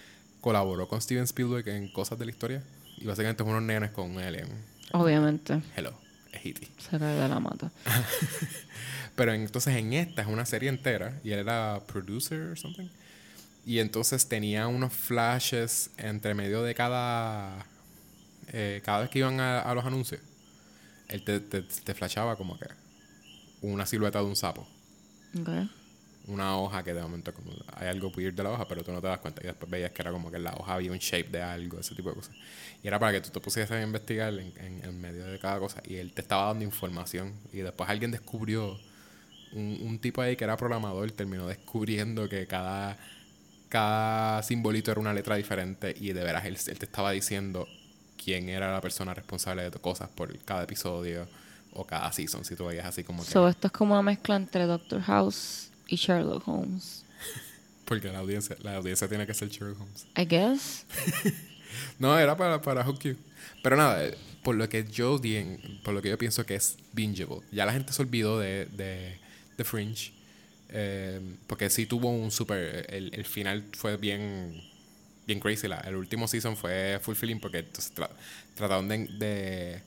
colaboró con Steven Spielberg en cosas de la historia. Y básicamente es unos nenes con un alien. Obviamente. Hello, es E.T. Se cae de la mata. <laughs> <laughs> Pero entonces en esta es una serie entera. Y él era producer or something. Y entonces tenía unos flashes entre medio de cada... eh, cada vez que iban a, a los anuncios. Él te, te, te flashaba como que una silueta de un sapo. Ok. una hoja que de momento como hay algo weird de la hoja, pero tú no te das cuenta. Y después veías que era como que en la hoja había un shape de algo, ese tipo de cosas. Y era para que tú te pusieras a investigar en, en, en medio de cada cosa. Y él te estaba dando información. Y después alguien descubrió, un, un tipo ahí que era programador, terminó descubriendo que cada, cada simbolito era una letra diferente. Y de veras él, él te estaba diciendo quién era la persona responsable de cosas por cada episodio o cada season. Si tú veías así como que. So, esto es como una mezcla entre Doctor House y Sherlock Holmes. <laughs> Porque la audiencia, la audiencia tiene que ser Sherlock Holmes. I guess. <laughs> No, era para, para Hook You. Pero nada, eh, por lo que yo por lo que yo pienso que es bingeable. Ya la gente se olvidó de, de, de Fringe. eh, porque sí tuvo un super. El, el final fue bien. Bien crazy. La, el último season fue fulfilling porque entonces tra- trataron de, de,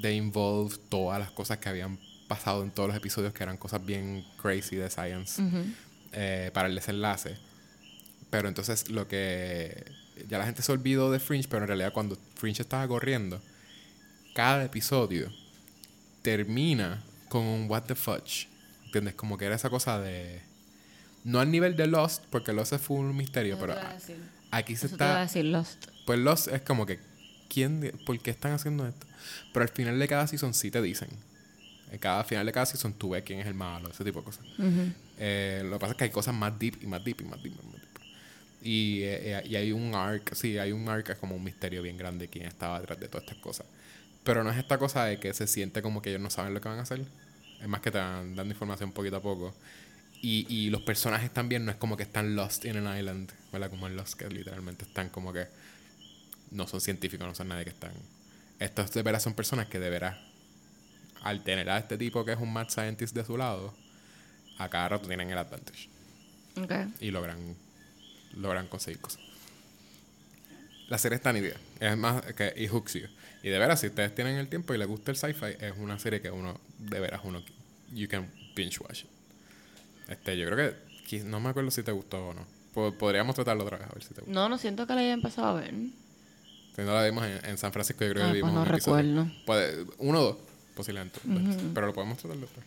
de involve todas las cosas que habían pasado en todos los episodios, que eran cosas bien crazy de science, eh, para el desenlace. Pero entonces lo que. Ya la gente se olvidó de Fringe, pero en realidad cuando Fringe estaba corriendo, cada episodio termina con un what the fudge. ¿Entiendes? Como que era esa cosa de. No al nivel de Lost, porque Lost es full misterio, pero a- aquí se Eso te a está. decir Lost. Pues Lost es como que. ¿Quién, ¿Por qué están haciendo esto? Pero al final de cada season sí te dicen. En cada final de cada season tú ves quién es el malo, ese tipo de cosas. Eh, lo que pasa es que hay cosas más deep y más deep y más deep. y más deep. Y, eh, y hay un arc, sí, hay un arc, es como un misterio bien grande quién estaba detrás de todas estas cosas. Pero no es esta cosa de que se siente como que ellos no saben lo que van a hacer. Es más que te van dando información poquito a poco. Y, y los personajes también no es como que están lost in an island, ¿verdad? Como en Lost, que literalmente están como que no son científicos, no son nadie que están. Estos de veras son personas que de veras, al tener a este tipo que es un mad scientist de su lado, a cada rato tienen el advantage Ok. y logran, logran conseguir cosas. La serie está nítida. Es más que y hooks you. Y de veras, si ustedes tienen el tiempo y les gusta el sci-fi, es una serie que uno, de veras, uno, you can binge watch it. Este, yo creo que, no me acuerdo si te gustó o no. Po- Podríamos tratarlo otra vez, a ver si te gustó. No, no siento que la haya empezado a ver. Si no la vimos en, en San Francisco, yo creo que Ah, vimos pues no un recuerdo. Puede- uno o dos, posiblemente. Pero lo podemos tratar después.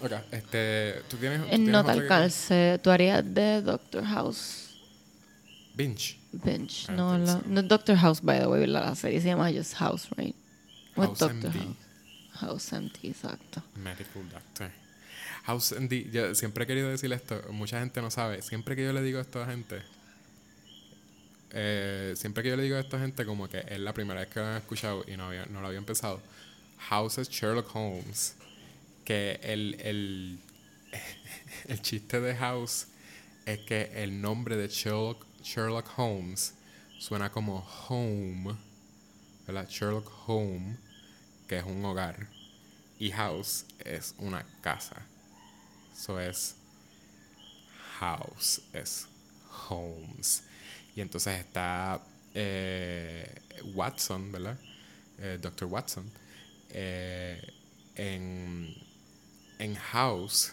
Ok, este, tú tienes... tú tienes no que- calce, tú harías de Doctor House Binge. Binge. I No, la, no Doctor House, by the way, la, la serie se llama just House, right? House Doctor MD. House. House MD, exacto. Medical Doctor. House MD. Yo siempre he querido decir esto. Mucha gente no sabe. Siempre que yo le digo esto a gente. eh, siempre que yo le digo a gente, como que es la primera vez que lo han escuchado y no, había, no lo habían pensado. House es Sherlock Holmes. Que el, el, <laughs> el chiste de House es que el nombre de Sherlock, Sherlock Holmes suena como home. ¿Verdad? Sherlock Home, que es un hogar. Y house es una casa. Eso es house, es homes. Y entonces está eh, Watson, ¿verdad? Eh, Dr. Watson. Eh, en, en House,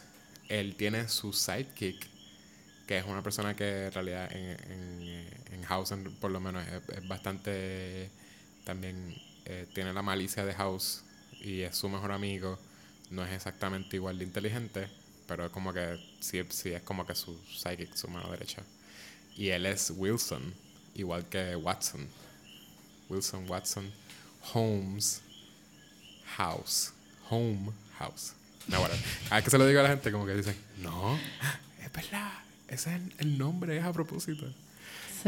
él tiene su sidekick, que es una persona que en realidad en, en, House, por lo menos, es, es bastante. También eh, tiene la malicia de House y es su mejor amigo. No es exactamente igual de inteligente, pero es como que sí, sí es como que su psychic, su mano derecha. Y él es Wilson, igual que Watson. Wilson, Watson, Holmes, House. Home House. No, bueno. <laughs> Cada vez que se lo digo a la gente, como que dicen, no, <laughs> es verdad. Ese es el, el nombre, es a propósito.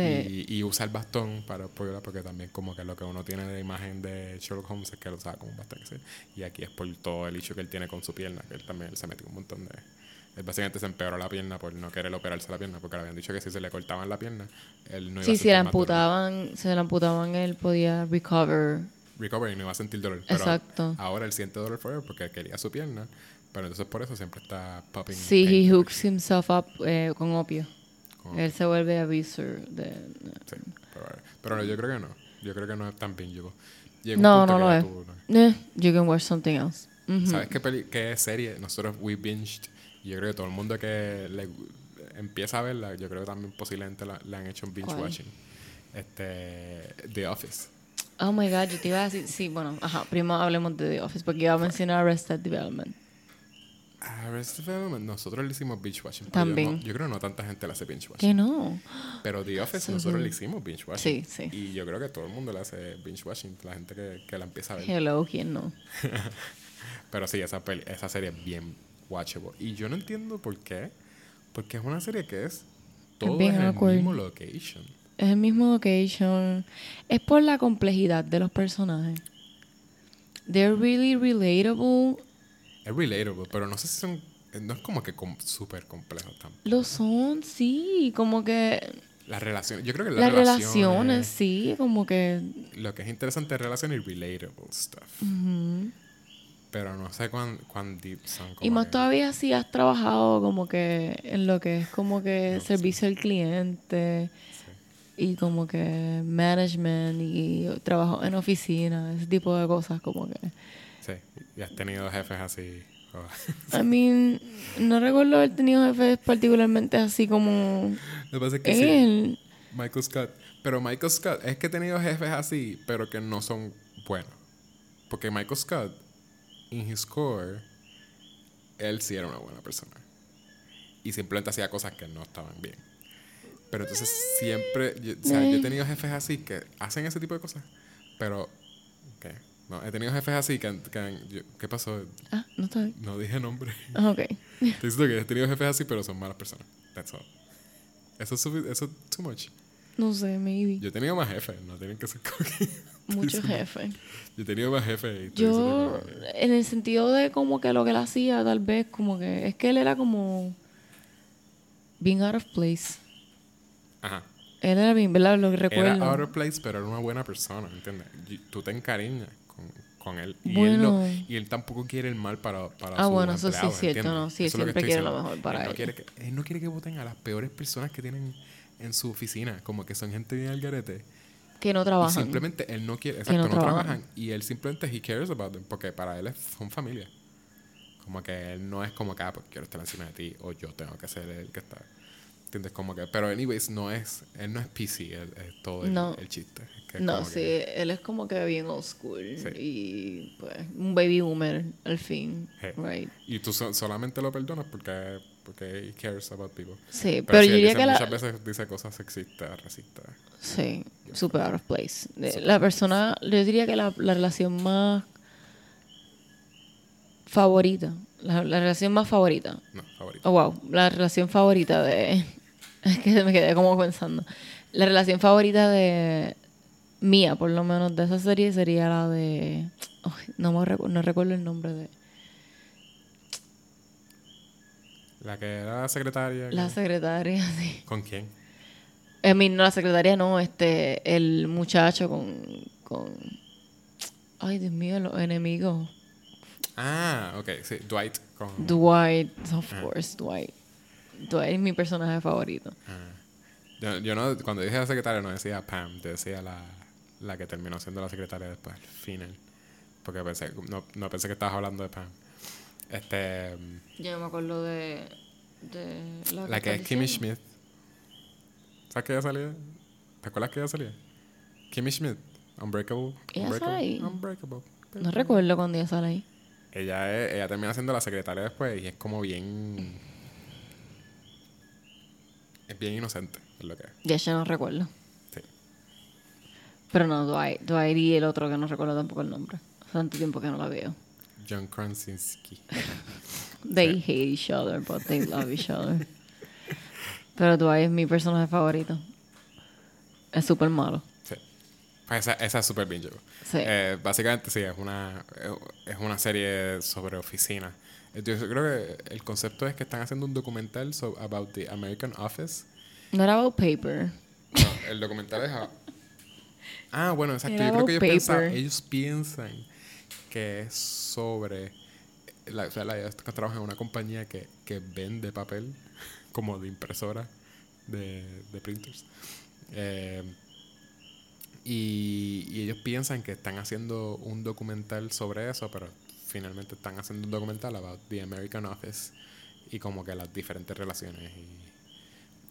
Sí. Y, y usa el bastón para apoyarla porque también como que lo que uno tiene de imagen de Sherlock Holmes es que lo usaba como un bastón. ¿sí? Y aquí es por todo el hecho que él tiene con su pierna, que él también se metió un montón de... Él básicamente se empeoró la pierna por no querer operarse la pierna, porque le habían dicho que si se le cortaban la pierna, él no iba a Sí, si sentir la más dolor. amputaban, si la amputaban, él podía recover. Recovery no iba a sentir dolor. Pero Exacto. ahora él siente dolor forever porque él quería su pierna, pero entonces por eso siempre está popping. Sí, he hooks himself up eh, con opio. Él se vuelve abuser de... Sí, pero, pero yo creo que no. Yo creo que no es tan bingeable. Llega un No, punto no lo ya es. no- Eh, you can watch something else. Ujú. ¿Sabes qué, peli qué serie nosotros we binged? Yo creo que todo el mundo que le empieza a verla, yo creo que también posiblemente la, la han hecho en binge ¿Cuál? watching. Este, The Office. Oh my god, yo te iba a decir... Sí, bueno, ajá. Primero hablemos de The Office porque iba a mencionar Arrested Development. Arrested Development, nosotros le hicimos binge watching. yo También. no- Yo, creo que no tanta gente le hace binge watching. Que no. Pero The Office nosotros le hicimos binge watching. Sí, sí. Y yo creo que todo el mundo le hace binge watching, la gente que, que la empieza a ver. Hello, ¿quién no? <laughs> Pero sí, esa, peli- esa serie es bien watchable. Y yo no entiendo por qué. Porque es una serie que es todo en el mismo location. Es el mismo location. Es por la complejidad de los personajes. They're really relatable. Es relatable, pero no sé si son... No es como que com- súper complejos tampoco. Lo son, sí. Como que... Las relaciones... Yo creo que Las las, relaciones, sí. Como que... Lo que es interesante es relaciones y relatable stuff. Pero no sé cuán, cuán deep son. Y como más que- todavía si has trabajado como que en lo que es como que No, sí. servicio al cliente y como que management y trabajo en oficina, ese tipo de cosas como que... Sí. Y has tenido jefes así... oh. I mean, no recuerdo haber tenido jefes particularmente así como Lo que pasa es que sí. Michael Scott. Pero Michael Scott, es que he tenido jefes así, pero que no son buenos. Porque Michael Scott, en his core, él sí era una buena persona. Y simplemente hacía cosas que no estaban bien. Pero entonces siempre, yo, o sea, yo he tenido jefes así que hacen ese tipo de cosas. Pero. No, he tenido jefes así que, han- que yo- ¿qué pasó? Ah, no está bien. No dije nombre. Ah, Ok. <laughs> Estoy diciendo que he tenido jefes así, pero son malas personas. That's all. Eso es, eso es too much. No sé, maybe. Yo he tenido más jefes, no tienen que ser que- <laughs> Muchos jefes. Yo he tenido más jefes. y Yo, en el sentido de como que lo que él hacía, tal vez, como que es que él era como being out of place. Ajá. Él era bien, ¿verdad? Lo que recuerdo. Era out of place, pero era una buena persona, ¿entiendes? Tú te encariñas con, él. Y, él no- Bueno. y él tampoco quiere el mal para, para Ah, sus bueno, eso sí es cierto. ¿no? Sí, él Eso que siempre quiere lo mejor para él. No él. quiere que, él no quiere que voten a las peores personas que tienen en su oficina, como que son gente bien al garete. que no Y trabajan. simplemente él no quiere, Que exacto, no no, trabajan. trabajan. Y él simplemente, he cares about them, porque para él es- son familia. Como que él no es como que, ah, porque quiero estar encima de ti, o yo tengo que ser el que está. ¿Entiendes? Como que, pero anyways, no es, él no es PC, él, es todo el, No. el chiste. Que No, sí, que- él es como que bien old school. Sí. Y pues, un baby boomer, al fin. Sí. Right. Y tú so- solamente lo perdonas porque, porque he cares about people. Sí, pero, Pero, sí, yo diría dice- que la. muchas veces dice cosas sexistas, racistas. Sí, super out of place. Super la persona, yo diría que la, la relación más favorita, la, la relación más favorita, No, favorito. oh wow, la relación favorita de, es que me quedé como pensando, la relación favorita de mía, por lo menos de esa serie sería la de, no me recu- no recuerdo el nombre de, La que era la secretaria. la que- secretaria, <laughs> sí. ¿Con quién? No, la secretaria no, este, el muchacho con, con, ay Dios mío, los enemigos. Ah, ok, sí, Dwight. Con, Dwight, of Ah. course, Dwight. Dwight es mi personaje favorito. Ah. Yo, yo no, cuando dije la secretaria no decía Pam, te decía la, la que terminó siendo la secretaria después, al final. Porque pensé, no, no pensé que estabas hablando de Pam. Este, Yo no me acuerdo de, de la, la que es Kimmy. Schmidt. ¿Sabes que ella salía? ¿Te acuerdas que ella salía? Kimmy Schmidt, Unbreakable. ¿Ella Unbreakable, sale ahí? Unbreakable. No recuerdo cuando ella sale ahí. Ella, es- ella termina siendo la secretaria después y es como bien. Es bien inocente, es lo que es. Ya yo no recuerdo. Sí. Pero no, Dwight, Dwight y el otro que no recuerdo tampoco el nombre. Hace tanto tiempo que no la veo. John Krasinski. <laughs> They hate each other, but they love each other. Pero Dwight es mi personaje favorito. Es súper malo. Sí. Pues esa, esa es súper bien, yo. Sí. Eh, básicamente sí, es una, es una serie sobre oficina. Yo creo que el concepto es que están haciendo un documental so- about the American Office. No era about paper. No, el documental es... a- <laughs> Ah, bueno, exacto. Era Yo creo que ellos, piensan- ellos piensan que es sobre... La, o sea, la, ellos trabajan en una compañía que, que vende papel <laughs> como de impresora de, de printers. Eh, y, y ellos piensan que están haciendo un documental sobre eso, pero finalmente están haciendo un documental about the American Office y como que las diferentes relaciones.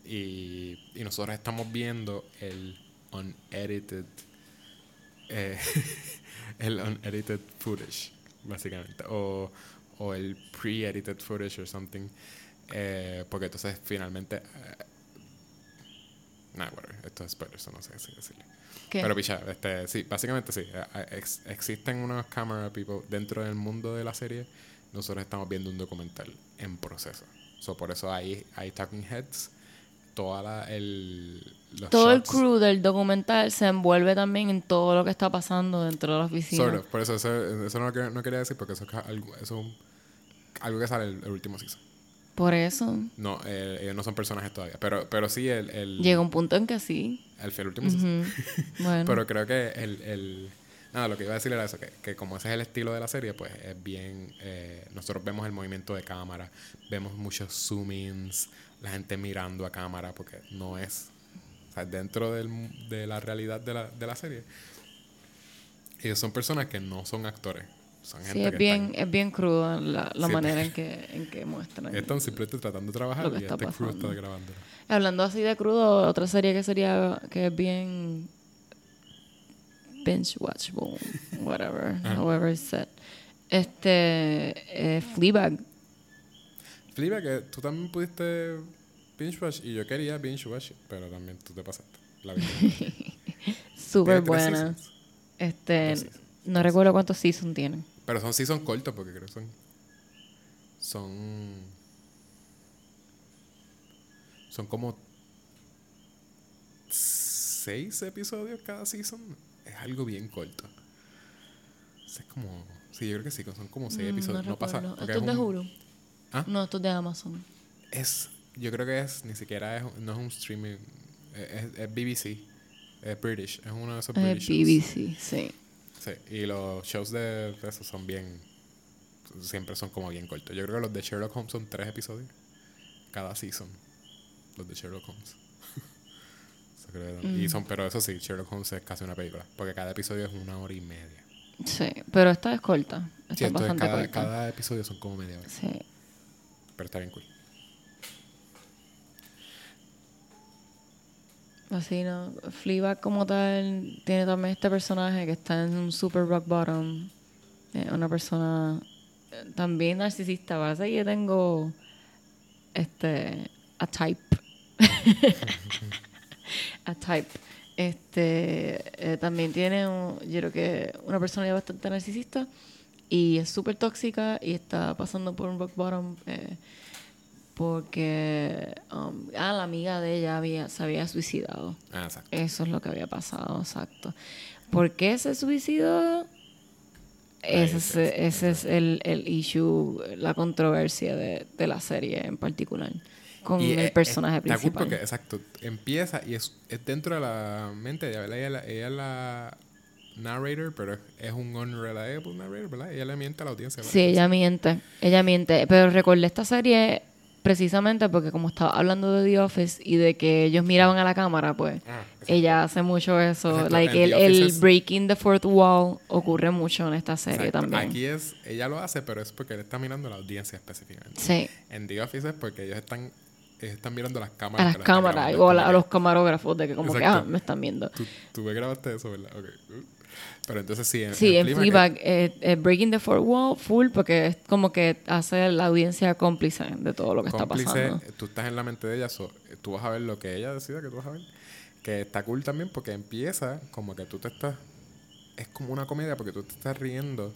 Y, y, nosotros estamos viendo el unedited, eh, <laughs> el unedited footage, básicamente, o, o el pre-edited footage or something. Eh, porque entonces finalmente... Nah, whatever. Esto es spoiler, eso no sé si decirle. ¿Qué? Pero picha, este, sí, básicamente sí. eh, eh, ex- existen unos camera people dentro del mundo de la serie. Nosotros estamos viendo un documental en proceso. So, por eso hay, hay talking heads. Toda la, el, los todo el shots, crew del documental se envuelve también en todo lo que está pasando dentro de la oficina. Sort of. Por eso, eso, eso no, no quería decir porque eso es algo, eso algo que sale el, el último season. Por eso No, eh, ellos no son personajes todavía. Pero, pero sí el, el, llega un punto en que sí. el, el último. Ujú. <laughs> Bueno, Pero creo que el, el- Nada, lo que iba a decir era eso, que, que como ese es el estilo de la serie, pues es bien... eh, nosotros vemos el movimiento de cámara, vemos muchos zoom-ins, la gente mirando a cámara, porque no es... O sea, dentro del- de la realidad de la, de la serie, ellos son personas que no son actores. Son gente sí, es que bien, están, es bien cruda la, la manera en que, en que muestran. están simplemente tratando de trabajar Lo que y está este crew está grabando. Hablando así de crudo, otra serie que sería que es bien binge watchable, whatever, <laughs> however it's said. Este, eh, Fleabag. Flipa, que tú también pudiste binge watch y yo quería binge watch, pero también tú te pasaste. La. <laughs> Súper buena. seasons. Este, seasons. no recuerdo cuántos seasons tienen. Pero son sí son cortos porque creo que son. Son. Son como. seis episodios cada season, es algo bien corto. Es como. Sí, yo creo que sí, son como seis Mm, episodios. No, pasa. ¿Esto es de un- Hulu? ¿Ah? No, esto es de Amazon. Es. Yo creo que es. Ni siquiera es. No es un streaming. Es, es- es BBC. Es British. Es uno de esos Es British. shows. BBC, sí. Sí, y los shows de, de esos son bien. Siempre son como bien cortos. Yo creo que los de Sherlock Holmes son tres episodios. Cada season. Los de Sherlock Holmes. <laughs> Eso creo que- Y Mm. son, pero eso sí, Sherlock Holmes es casi una película. Porque cada episodio es una hora y media. Sí, pero esta es corta. Esta Sí, es bastante cada, corta. cada episodio son como media hora. Sí. Pero está bien cool. Así, ¿no? Fleabag como tal tiene también este personaje que está en un super rock bottom. Una persona eh, también narcisista. Que yo tengo este a type. <laughs> a type. Este eh, también tiene un- yo creo que una personalidad bastante narcisista y es súper tóxica y está pasando por un rock bottom eh, porque um, ah, la amiga de ella había, se había suicidado. Ah, exacto. Eso es lo que había pasado, exacto. ¿Por qué se suicidó? Ese, es, ese- es el, el issue, la controversia de, de la serie en particular, con Y el es- personaje cool principal. porque, exacto, empieza y es, es dentro de la mente de ella. Ella, es la- ella la narrator, pero es, es un unreliable narrator, ¿verdad? Ella le miente a la audiencia. ¿verdad? Sí, ella miente, ella miente. Pero recordé esta serie precisamente porque como estaba hablando de The Office y de que ellos miraban a la cámara, pues Ah, ella hace mucho eso. Exacto, Like el, breaking the fourth wall ocurre mucho en esta serie Exacto. también. Aquí es, ella lo hace, pero es porque él está mirando a la audiencia específicamente. Sí, En The Office es porque ellos están, están mirando las a cámaras. las que la están cámaras o a, la- a los camarógrafos de que como que, ah, me están viendo. Tú, tú me grabaste eso, ¿verdad? Ok. Pero entonces sí, en, Sí, en Fleabag, Fleabag, eh, eh, Breaking the Fourth Wall, full, porque es como que hace la audiencia cómplice de todo lo que está cómplice, pasando. tú estás en la mente de ella, so, eh, tú vas a ver lo que ella decida que tú vas a ver. Que está cool también porque empieza como que tú te estás. Es como una comedia porque tú te estás riendo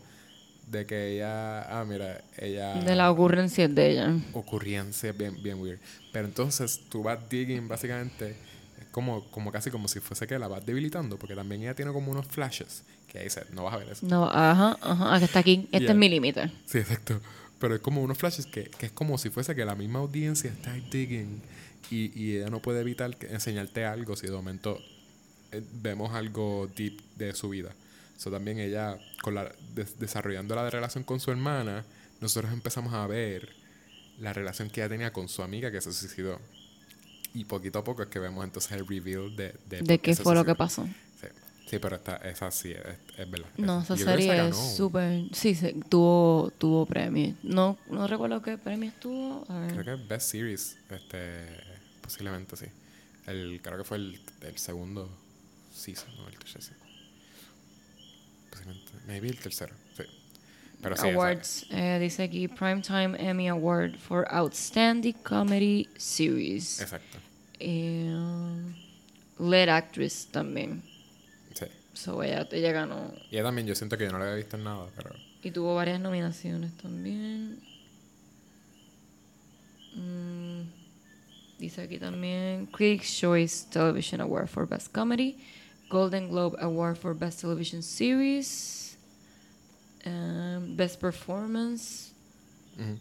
de que ella. Ah, mira, ella. De la ocurrencia de ella. ocurrencia bien, bien weird. Pero entonces tú vas digging básicamente. Como, como casi como si fuese que la vas debilitando porque también ella tiene como unos flashes que ahí dice, no vas a ver eso. No, ajá, ajá, aquí está aquí. Este Yeah. es mi límite. Sí, exacto. Pero es como unos flashes que, que es como si fuese que la misma audiencia está digging y, y ella no puede evitar que- enseñarte algo si de momento eh, vemos algo deep de su vida. So, también ella, con la, des- desarrollando la relación con su hermana, nosotros empezamos a ver la relación que ella tenía con su amiga que se suicidó. Y poquito a poco es que vemos entonces el reveal de, de, De qué fue lo que pasó. Sí, sí pero esta, esa sí es, es verdad. No, esa serie es súper... Sí, se- tuvo, tuvo premios. No, no recuerdo qué premios tuvo. A ver. Creo que Best Series, este, posiblemente sí. El, creo que fue el, el segundo season, no el tercer season. Posiblemente, maybe el tercero, sí. Pero sí, Awards. eh, dice aquí Primetime Emmy Award for Outstanding Comedy Series. exacto, Eh, Lead Actress también. sí. So ella, ella ganó. Y ella también, yo siento que yo no la había visto en nada, pero Y tuvo varias nominaciones también. Mm, dice aquí también Critics' Choice Television Award for Best Comedy, Golden Globe Award for Best Television Series, um, Best Performance, ujú.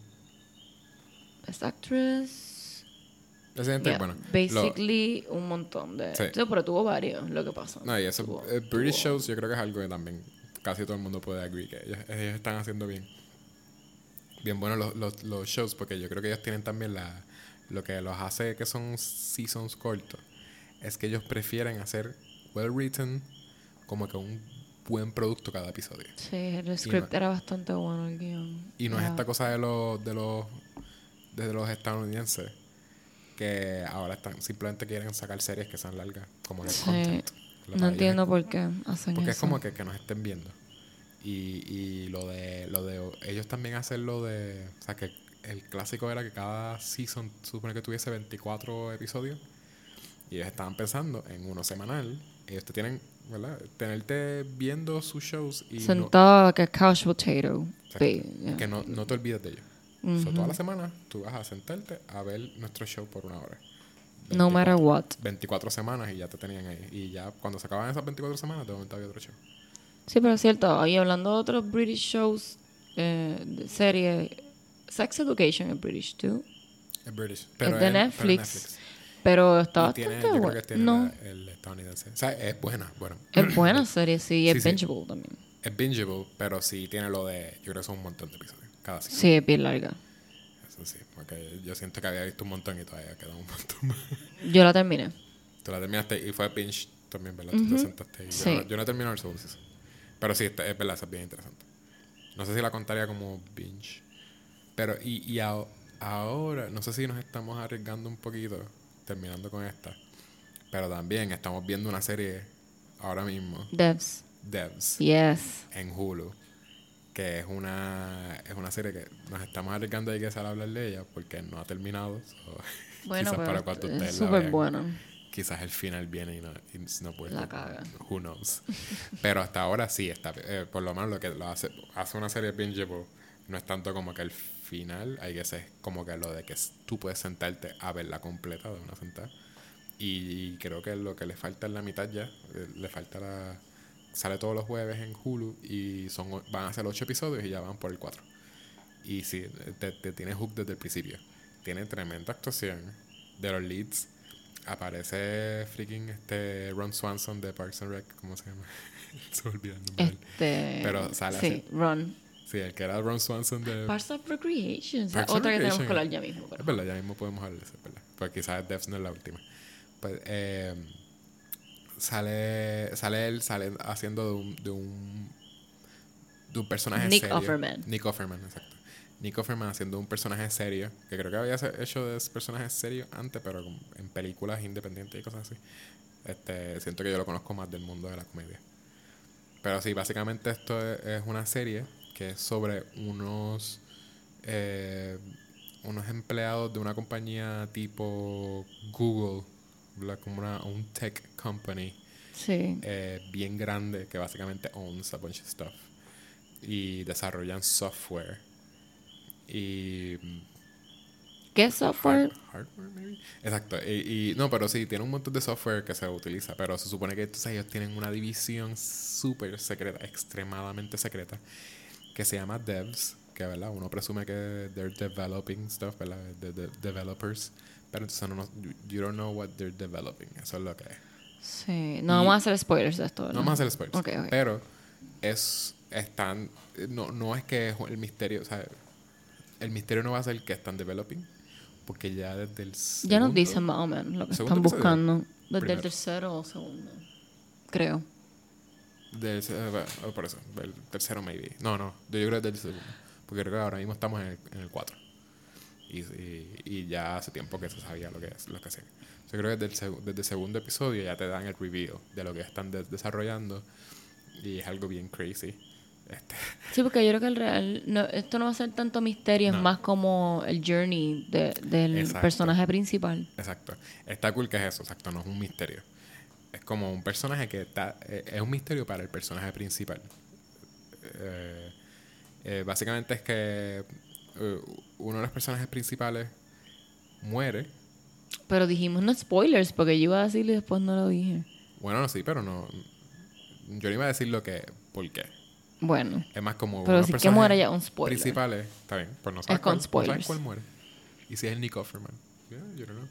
Best Actress. Residente, Yeah, bueno. lo- basically un montón de. Sí. Pero tuvo varios, lo que pasó. no, y eso, Tuvo- eh, British tuvo- shows yo creo que es algo que también casi todo el mundo puede agree que ellos, ellos están haciendo bien. Bien buenos los, los, los shows porque yo creo que ellos tienen también la lo que los hace que son seasons cortos es que ellos prefieren hacer well written como que un buen producto cada episodio. Sí, el script era bastante bueno el guion. Y no es esta cosa de los de los de los estadounidenses que ahora están simplemente quieren sacar series que sean largas como el Sí. content. No entiendo por qué hacen porque eso. es como que, que nos estén viendo. Y, y lo de lo de ellos también hacen lo de, o sea, que el clásico era que cada season supone que tuviese 24 episodios y ellos estaban pensando en uno semanal. Ellos te tienen, ¿verdad? Tenerte viendo sus shows y no, Sentado like a couch potato. Yeah. que no, no te olvides de ellos. So, toda la semana tú vas a sentarte a ver nuestro show por una hora. No matter what. 24 semanas y ya te tenían ahí. Y ya cuando se acaban esas 24 semanas, de momento había otro show. Sí, pero es cierto. Y hablando de otros British shows, eh, de serie, Sex Education es British too. Es British. es Pero de en- pero en Netflix. Pero está Y tiene, bastante yo creo que tiene No, la- el estadounidense. O sea, es buena, bueno. es buena serie, sí. Y es Sí, sí. bingeable también. Es bingeable, pero sí tiene lo de. Yo creo que son un montón de episodios. Cada. Sí, es bien larga. Eso sí. Porque yo siento que había visto un montón y todavía queda un montón más. <laughs> Yo la terminé. Tú la terminaste y fue binge también, ¿verdad? Tú te sentaste y yo, Sí. no, yo no he terminado el segundo season. Pero sí, es verdad, es bien interesante. No sé si la contaría como binge. Pero, y, y a- ahora, no sé si nos estamos arriesgando un poquito, terminando con esta. Pero también estamos viendo una serie ahora mismo, Devs. Devs, Yes. en Hulu. Que es una, es una serie que nos estamos arriesgando de que sale a hablar de ella porque no ha terminado. so, <laughs> Bueno, quizás para cuando ustedes es la vean, buena. quizás el final viene y no, y no puede. La caga. Who knows. Pero hasta ahora sí está. eh, por lo menos lo que lo hace, hace una serie bingeable no es tanto como que el final, hay que es como que lo de que tú puedes sentarte a verla completa de una sentada. Y, creo que lo que le falta es la mitad ya. eh, Le falta la. Sale todos los jueves en Hulu y son van a ser ocho episodios y ya van por el 4. Y sí, te, te tiene hook desde el principio. Tiene tremenda actuación de los leads. Aparece freaking este Ron Swanson de Parks and Rec, ¿cómo se llama? <laughs> se olvidó el nombre. Este. Pero sale Sí, así. Ron. Sí, el que era Ron Swanson de... Parts of Recreation. o sea, Parks otra que tenemos Recreation. que hablar ya mismo. Es Pero. verdad, ya mismo podemos hablar de eso, es verdad. Pues quizás Devs no es la última. Pues, eh, sale, sale él sale haciendo de un, de un, de un personaje Nick serio. Offerman. Nick Offerman, exacto. Nick Offerman haciendo un personaje serio, que creo que había hecho de ese personaje serio antes, pero en películas independientes y cosas así. Este, siento que yo lo conozco más del mundo de la comedia. Pero sí, básicamente esto es, es una serie que es sobre unos eh, unos empleados de una compañía tipo Google, ¿verdad? como una, un tech company Sí. eh, bien grande que básicamente owns a bunch of stuff y desarrollan software y ¿Qué software? Hard- hardware, maybe. Exacto. Y, y- no, pero sí, tiene un montón de software que se utiliza. Pero se supone que entonces ellos tienen una división súper secreta, extremadamente secreta, que se llama Devs. Que, ¿verdad? Uno presume que they're developing stuff, ¿verdad? De, de- developers. Pero entonces no, no, you, you don't know what they're developing. Eso es lo que es. Sí. No vamos a hacer spoilers de esto. No ¿verdad? vamos a hacer spoilers. Pero es están no, no es que el misterio, o sea, el misterio no va a ser que están developing, porque ya desde el Ya nos segundo- dicen más o menos lo que segundo están episodio. buscando. Desde el tercero o segundo. Creo. del- eh, por eso, del tercero maybe. No, no, yo creo que del segundo, porque creo que ahora mismo estamos en el, en el 4. Y, y, y ya hace tiempo que se sabía lo que es, lo que. Yo creo que desde el, desde el segundo episodio ya te dan el reveal de lo que están de- desarrollando y es algo bien crazy. Este, Sí, porque yo creo que el real. No, esto no va a ser tanto misterio, No. es más como el journey de- del Exacto. personaje principal. Exacto. Está cool que es eso, exacto, no es un misterio. Es como un personaje que está. eh, es un misterio para el personaje principal. Eh, eh, básicamente es que uno de los personajes principales muere. Pero dijimos no spoilers, porque yo iba a decirlo y después no lo dije. Bueno, no, sí, pero no. Yo no iba a decir lo que. ¿Por qué? Bueno, Es más como. Pero si que muere ya es un spoiler. Principales. Está bien, pues no sabes, con cuál, no sabes spoilers. cuál muere. Y si es el Nick Offerman. Yeah, don't know.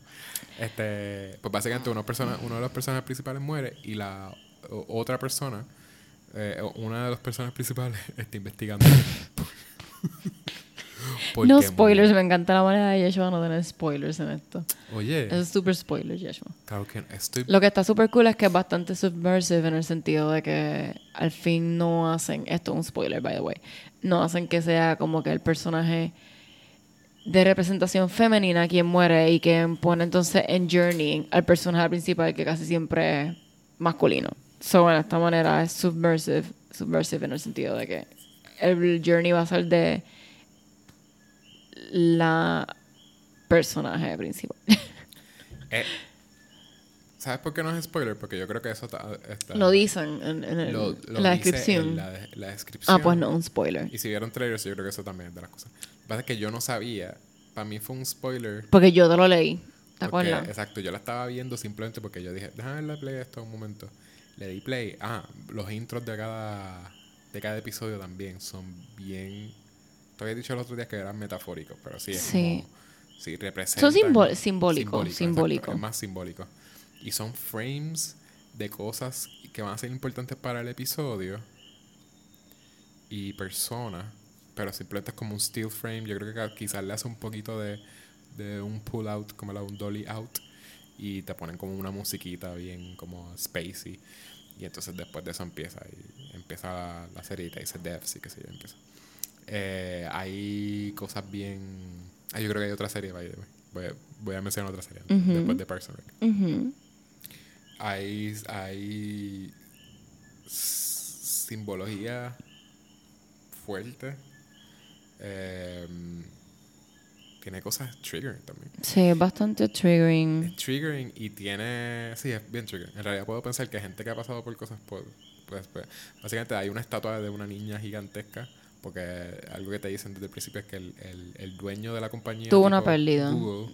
Este, pues básicamente una persona, uno de los personajes principales muere y la o- otra persona, eh, una de las personas principales <laughs> está investigando. No spoilers, me encanta la manera de Yeshua no tener spoilers en esto. Oye, Es súper spoiler, Yeshua. claro que estoy. Lo que está súper cool es que es bastante subversive en el sentido de que al fin no hacen, esto es un spoiler by the way, no hacen que sea como que el personaje de representación femenina quien muere y que pone entonces en Journey al personaje principal que casi siempre es masculino. So, bueno, de esta manera es subversive, subversive en el sentido de que el Journey va a ser de la personaje principal. <laughs> eh, ¿Sabes por qué no es spoiler? Porque yo creo que eso está. está- Lo dicen en, en el- lo- lo la dice descripción. en la, la descripción. Ah, pues no, un spoiler. Y si vieron trailers, yo creo que eso también es de las cosas. Lo que pasa es que yo no sabía. Para mí fue un spoiler. Porque yo te lo leí. ¿Te acuerdas? Exacto, yo la estaba viendo simplemente porque yo dije, déjame darle play a esto un momento. Le di play. Ah, los intros de cada, de cada episodio también son bien. Te había dicho el otro día que eran metafóricos, pero sí es Sí. como. Sí, representan. Son simbó- simbólico, simbólico. es más simbólico. Y son frames de cosas que van a ser importantes para el episodio y personas, pero simplemente es como un steel frame. Yo creo que quizás le hace un poquito de, de un pull out, como la, un dolly out, y te ponen como una musiquita bien como spacey. Y entonces después de eso empieza y empieza la, la serie y te dice devs y qué sé yo, empieza. Eh, hay cosas bien. Ah, yo creo que hay otra serie, by the way. voy, a, voy a mencionar otra serie después de Parks and Rec. Hay, hay simbología fuerte. Em, tiene cosas triggering también. Sí, es bastante triggering. Es triggering y tiene. Sí, es bien triggering. En realidad puedo pensar que gente que ha pasado por cosas. Pues, pues, básicamente hay una estatua de una niña gigantesca. Porque algo que te dicen desde el principio es que el, el, el dueño de la compañía. Tuvo una pérdida. Google,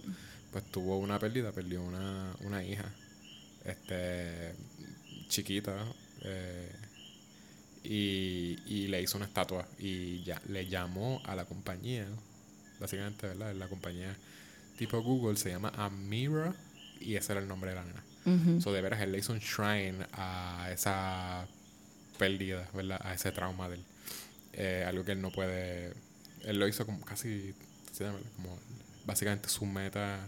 pues tuvo una pérdida, perdió una, una hija. Este. chiquita. eh, y, y le hizo una estatua. Y ya le llamó a la compañía. Básicamente, ¿verdad? La compañía tipo Google se llama Amira. Y ese era el nombre de la nena. Ujú. So, de veras, él le hizo un shrine a esa pérdida, ¿verdad? A ese trauma de él. Eh, algo que él no puede. Él lo hizo como casi. ¿sí? Como básicamente su meta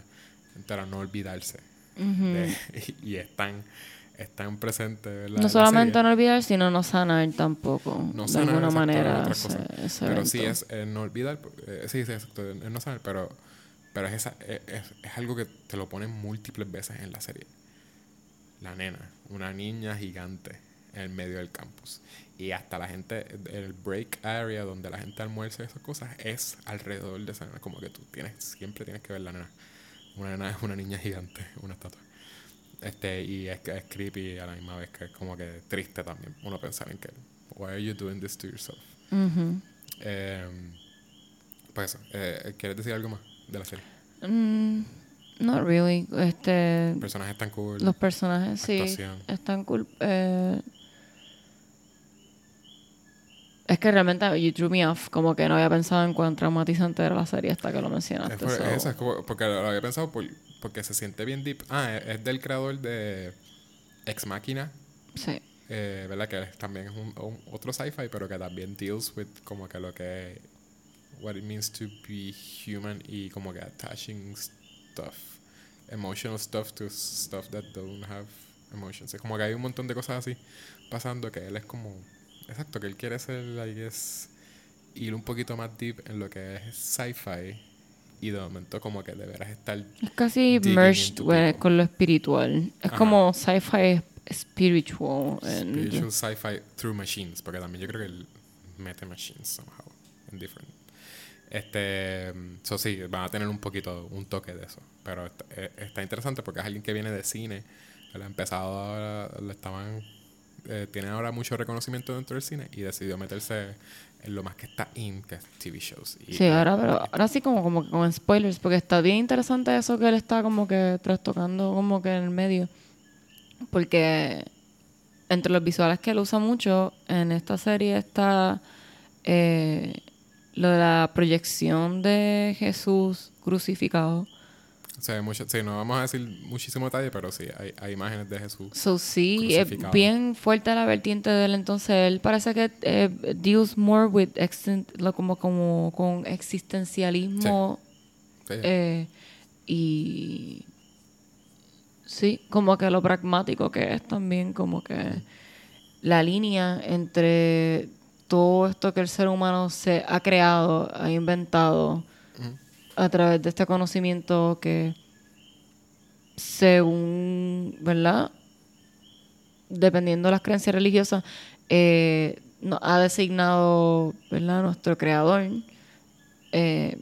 era no olvidarse. De- <laughs> y, y están, están presentes, ¿verdad? en No la solamente no olvidar, sino no sanar tampoco. No de sanar, alguna exacto, manera. ese- ese Pero sí es eh, no olvidar. eh, sí, sí, exacto. Es no saber, pero, pero es, esa, es, es- es algo que te lo ponen múltiples veces en la serie. La nena, una niña gigante en el medio del campus. Y hasta la gente, el break area donde la gente almuerza y esas cosas es alrededor de esa nena. Como que tú tienes, siempre tienes que ver la nena. Una nena es una niña gigante, una estatua. Este, y es, es creepy a la misma vez que es como que triste también. Uno pensar en que, why are you doing this to yourself? Eh, pues eso, eh, ¿quieres decir algo más de la serie? Mm, not really. Este, Personajes tan cool. los personajes sí están cool. Eh, es que realmente you threw me off. Como que no había pensado en cuán traumatizante era la serie hasta que lo Es, mencionaste. por- so- eso, es como- porque lo había pensado por- porque se siente bien deep. Ah, es, es del creador de Ex Machina, Sí. eh, ¿verdad? Que es- también es un, un- otro sci-fi, pero que también deals with como que lo que what it means to be human y como que attaching stuff, emotional stuff to stuff that don't have emotions. Es como que hay un montón de cosas así pasando que él es como, exacto, que él quiere ser, I guess, ir un poquito más deep en lo que es sci-fi y de momento como que deberás estar Es casi merged con lo espiritual. Es Ajá. como sci-fi spiritual. and- spiritual sci-fi through machines, porque también yo creo que él mete machines somehow in different. Este, so sí, van a tener un poquito, un toque de eso, pero está, eh, está interesante porque es alguien que viene de cine, él ha empezado le estaban, eh, tiene ahora mucho reconocimiento dentro del cine y decidió meterse en lo más que está in, que es TV shows. Sí, ahora, pero ahora sí como, como con spoilers, porque está bien interesante eso que él está como que trastocando como que en el medio. Porque entre los visuales que él usa mucho en esta serie está eh, lo de la proyección de Jesús crucificado. Se ve mucho, sí, no vamos a decir muchísimo detalle, pero sí, hay, hay imágenes de Jesús. So sí, es Crucificado. bien fuerte la vertiente de él. Entonces él parece que eh, deals more with lo como, como con existencialismo Sí. eh, y sí, como que lo pragmático que es también, como que la línea entre todo esto que el ser humano se ha creado, ha inventado. A través de este conocimiento que según, ¿verdad? Dependiendo de las creencias religiosas, eh, nos ha designado, ¿verdad? Nuestro creador. Eh,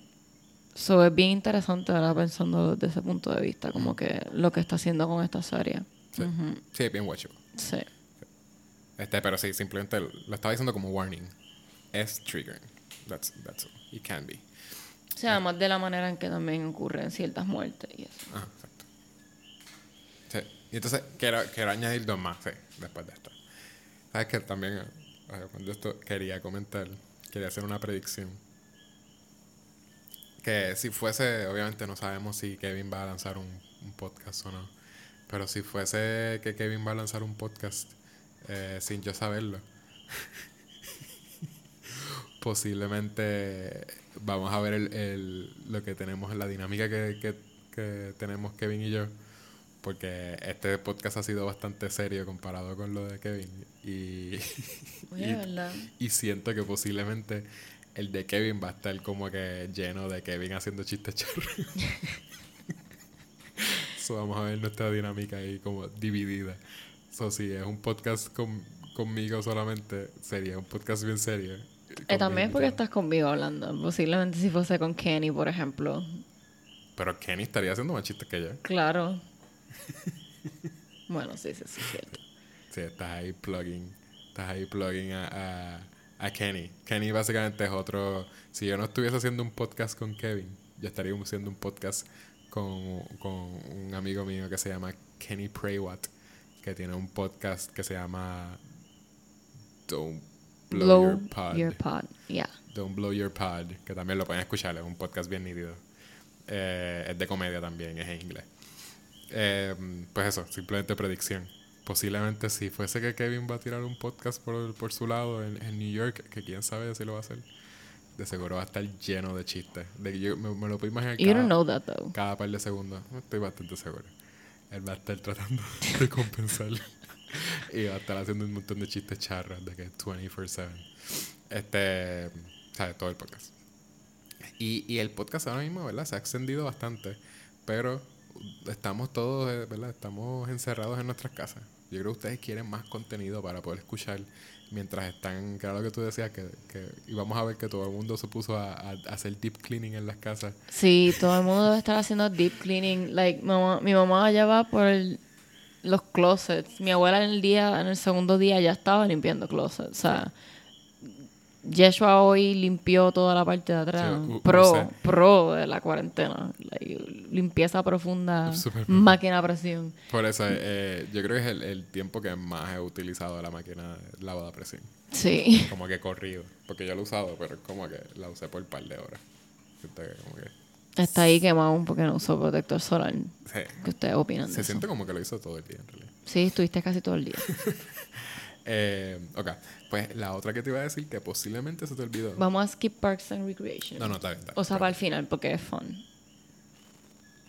so es bien interesante ahora pensando desde ese punto de vista, como que lo que está haciendo con esta serie. Sí. Sí, bien watchable. sí. Este, pero sí, simplemente lo estaba diciendo como warning. Es triggering. That's, that's all. It can be. O sea, además de la manera en que también ocurren ciertas muertes y eso. Ajá, exacto. Sí. Y entonces quiero, quiero añadir dos más, sí, después de esto. ¿Sabes que También, eh, cuando esto quería comentar, quería hacer una predicción. Que si fuese, obviamente no sabemos si Kevin va a lanzar un, un podcast o no. Pero si fuese que Kevin va a lanzar un podcast eh, sin yo saberlo, <laughs> posiblemente vamos a ver el, el, lo que tenemos, la dinámica que, que, que tenemos Kevin y yo porque este podcast ha sido bastante serio comparado con lo de Kevin. Y, <laughs> y, y, siento que posiblemente el de Kevin va a estar como que lleno de Kevin haciendo chistes charros. <laughs> so, vamos a ver nuestra dinámica ahí como dividida. So, si es un podcast con, conmigo solamente, sería un podcast bien serio. Eh, también porque estás conmigo hablando. Posiblemente si fuese con Kenny, por ejemplo. Pero Kenny estaría haciendo más chistes que yo. Claro. <laughs> bueno, sí, sí, sí, es cierto. Sí, estás ahí plugging. Estás ahí plugging a, a, a, Kenny. Kenny básicamente es otro. Si yo no estuviese haciendo un podcast con Kevin, yo estaría haciendo un podcast con, con un amigo mío que se llama Kenny Praywat, que tiene un podcast que se llama Don't Blow, Your Pod. Yeah. Don't Blow Your Pod, que también lo pueden escuchar, es un podcast bien nítido. Eh, es de comedia también, es en inglés. Eh, pues eso, simplemente predicción. Posiblemente si fuese que Kevin va a tirar un podcast por, por su lado en, en, New York, que quién sabe si lo va a hacer, de seguro va a estar lleno de chistes. De yo me, me, lo puedo imaginar cada, don't know that, though. cada par de segundos. Estoy bastante seguro. Él va a estar tratando <laughs> de compensar <laughs> y va a estar haciendo un montón de chistes charras de que 24-7. Este, ¿sabes? Todo el podcast. Y, y el podcast ahora mismo, ¿verdad? Se ha extendido bastante, pero estamos todos, eh, ¿verdad? Estamos encerrados en nuestras casas. Yo creo que ustedes quieren más contenido para poder escuchar mientras están, claro que tú decías que, que íbamos a ver que todo el mundo se puso a, a, hacer deep cleaning en las casas. Sí, todo el mundo estar haciendo deep cleaning. Like, mamá, mi mamá ya va por el, los closets. Mi abuela en el día, en el segundo día ya estaba limpiando closets. O sea, Yeshua hoy limpió toda la parte de atrás. Sí, pro, pro de la cuarentena. Like, limpieza profunda, máquina a presión. Por eso, eh, yo creo que es el, el, tiempo que más he utilizado la máquina de lavado a presión. Sí. Como que corrido. Porque yo lo he usado, pero como que la usé por un par de horas. Como que... Está ahí quemado porque no usó protector solar. Sí. ¿Qué ustedes opinan Se siente eso? como que lo hizo todo el día, en realidad. Sí, estuviste casi todo el día. <laughs> Eh, ok, pues la otra que te iba a decir que posiblemente se te olvidó. Vamos a skip Parks and Recreation. No, no, está bien. Está o sea, para el final, porque es fun.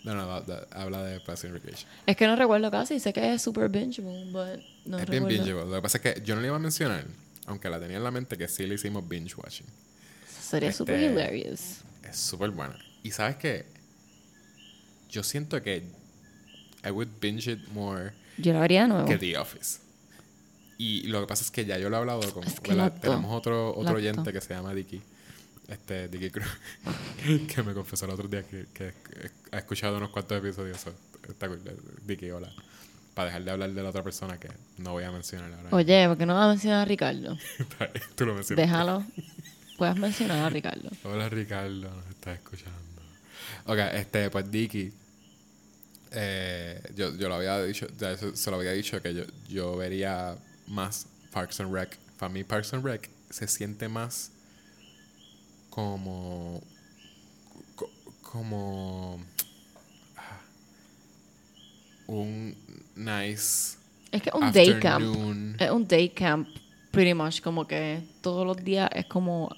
No, no, da, da, habla de Parks and Recreation. Es que no recuerdo casi, sé que es super bingeable, but no Es recuerdo. bien bingeable. Lo que pasa es que yo no le iba a mencionar, aunque la tenía en la mente, que sí le hicimos binge watching. Sería este, super hilarious. Es súper buena. Y sabes qué? Yo siento que I would binge it more yo lo haría de nuevo. que The Office. Y lo que pasa es que ya yo lo he hablado con... Es que tenemos otro, otro oyente que se llama Dicky. Este, Dicky Cruz. <laughs> que me confesó el otro día que, que, ha escuchado unos cuantos episodios. Está cool. Dicky, hola. Para dejar de hablar de la otra persona que no voy a mencionar ahora. Oye, ¿por qué no vas a mencionar a Ricardo? <laughs> Tú lo mencionas. Déjalo. Puedes mencionar a Ricardo. Hola, Ricardo. Nos está escuchando. Ok, este, pues Dicky... Eh, yo, yo lo había dicho, ya se, se lo había dicho que yo, yo vería más Parks and Rec. Para mí Parks and Rec se siente más como como un nice es que un day camp es un day camp pretty much como que todos los días es como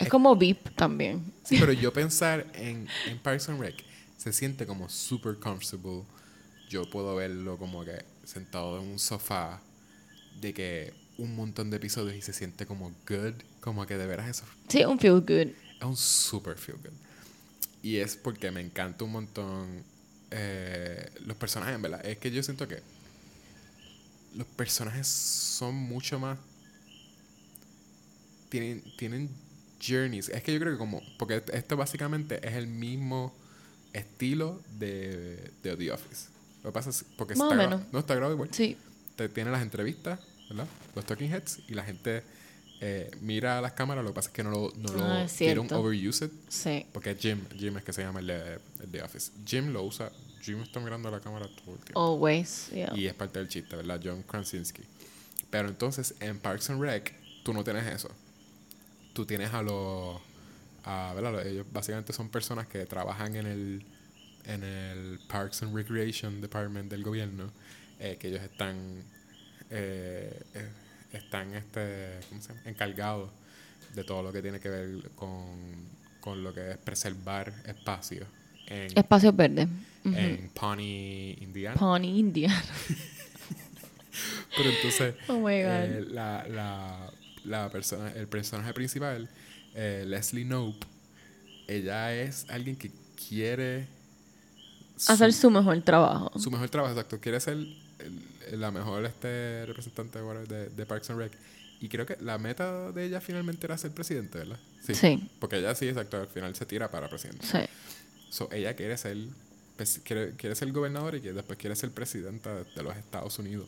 es, como VIP también sí pero yo pensar en, en Parks and Rec se siente como super comfortable yo puedo verlo como que sentado en un sofá de que un montón de episodios y se siente como good, como que de veras eso. Sí, un feel good. Es un super feel good. Y es porque me encanta un montón eh, los personajes, en verdad. Es que yo siento que los personajes son mucho más. Tienen, tienen journeys. Es que yo creo que como. Porque esto básicamente es el mismo estilo de, de The Office. Lo que pasa es porque Más está menos. no está grabado igual. Sí. Te tiene las entrevistas, ¿verdad? Los talking heads y la gente eh, mira a las cámaras. Lo que pasa es que no lo, no Ah, lo quieren cierto. overuse it. Sí. Porque Jim, Jim es que se llama el de, el de Office. Jim lo usa Jim está mirando a la cámara todo el tiempo. Always, yeah. Y es parte del chiste, ¿verdad? John Krasinski. Pero entonces en Parks and Rec tú no tienes eso. Tú tienes a los... A, ¿verdad? Ellos básicamente son personas que trabajan en el, en el Parks and Recreation Department del gobierno, eh, que ellos están... eh, eh, están este, ¿cómo se llama? encargados de todo lo que tiene que ver con, con lo que es preservar espacios Espacios verdes. En Pawnee, Indiana. Pawnee, India. <laughs> Pero entonces, Oh my God. eh, la, la, la persona, el personaje principal, eh, Leslie Knope, ella es alguien que quiere su, Hacer su mejor trabajo. su mejor trabajo, exacto. Quiere ser la mejor este representante de, de Parks and Rec. Y creo que la meta de ella finalmente era ser presidente, ¿verdad? Sí. Porque ella sí, exacto, al final se tira para presidente. Sí. So, ella quiere ser, pres- quiere, quiere ser gobernadora y que después quiere ser presidenta de, de los Estados Unidos.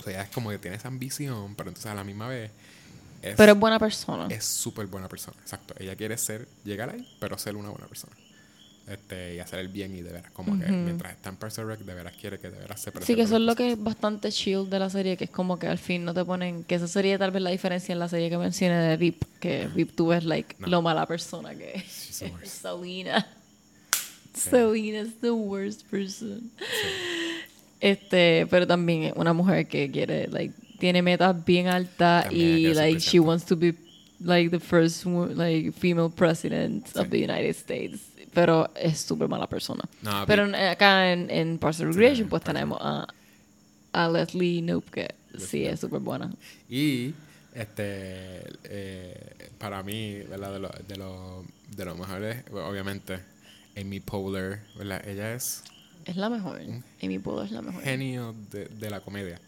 O sea, ella es como que tiene esa ambición, pero entonces a la misma vez es Pero es buena persona. es súper buena persona. Exacto. Ella quiere ser, llegar ahí, pero ser una buena persona. Este, y hacer el bien y de veras, como que mientras está en Rec, de veras quiere que de veras se Sí, que eso es lo que es bastante chill de la serie, que es como que al fin no te ponen, que esa sería tal vez la diferencia en la serie que mencioné de VIP, que VIP tú ves like No. lo mala persona que es. She's the worst. Selena. Selena is the worst person. Este, pero también es una mujer que quiere, like, tiene metas bien altas También y like she wants to be like the first like female president of the United States. Pero es súper mala persona. No, pero vi- acá en, en Parks and Recreation, pues tenemos a, a Leslie Knope, que sí es súper buena. Y este eh, para mí, ¿verdad? De lo, de lo, de lo mejores, obviamente, Amy Poehler, ¿verdad? Ella es Es la mejor. Amy Poehler es la mejor. genio de, de la comedia.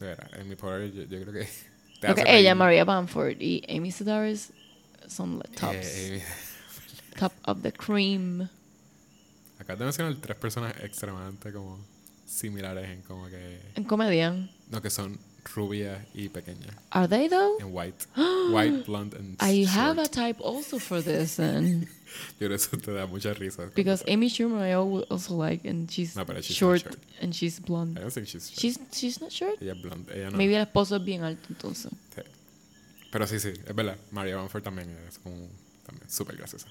De verdad, Amy Poehler, yo, yo creo que. <laughs> te Porque hace reír. ella, Maria Bamford y Amy Sedaris son tops. Eh, eh, top of the cream. acá te mencionan tres personas extremadamente como similares en como que. En comedia. No, que son rubias y pequeñas. Are they though? En white. <gasps> white, blonde, and I have a type also for this, and <laughs> Yo eso te da mucha risa. because Amy Schumer I al- also like, and she's, No, short, short. and she's I blonde. don't think she's short. She's she's not short. Ella es blonde. Ella no. Maybe el esposo es bien alto entonces. Sí. Pero sí, sí, es verdad. Maria Bamford también es como también súper graciosa.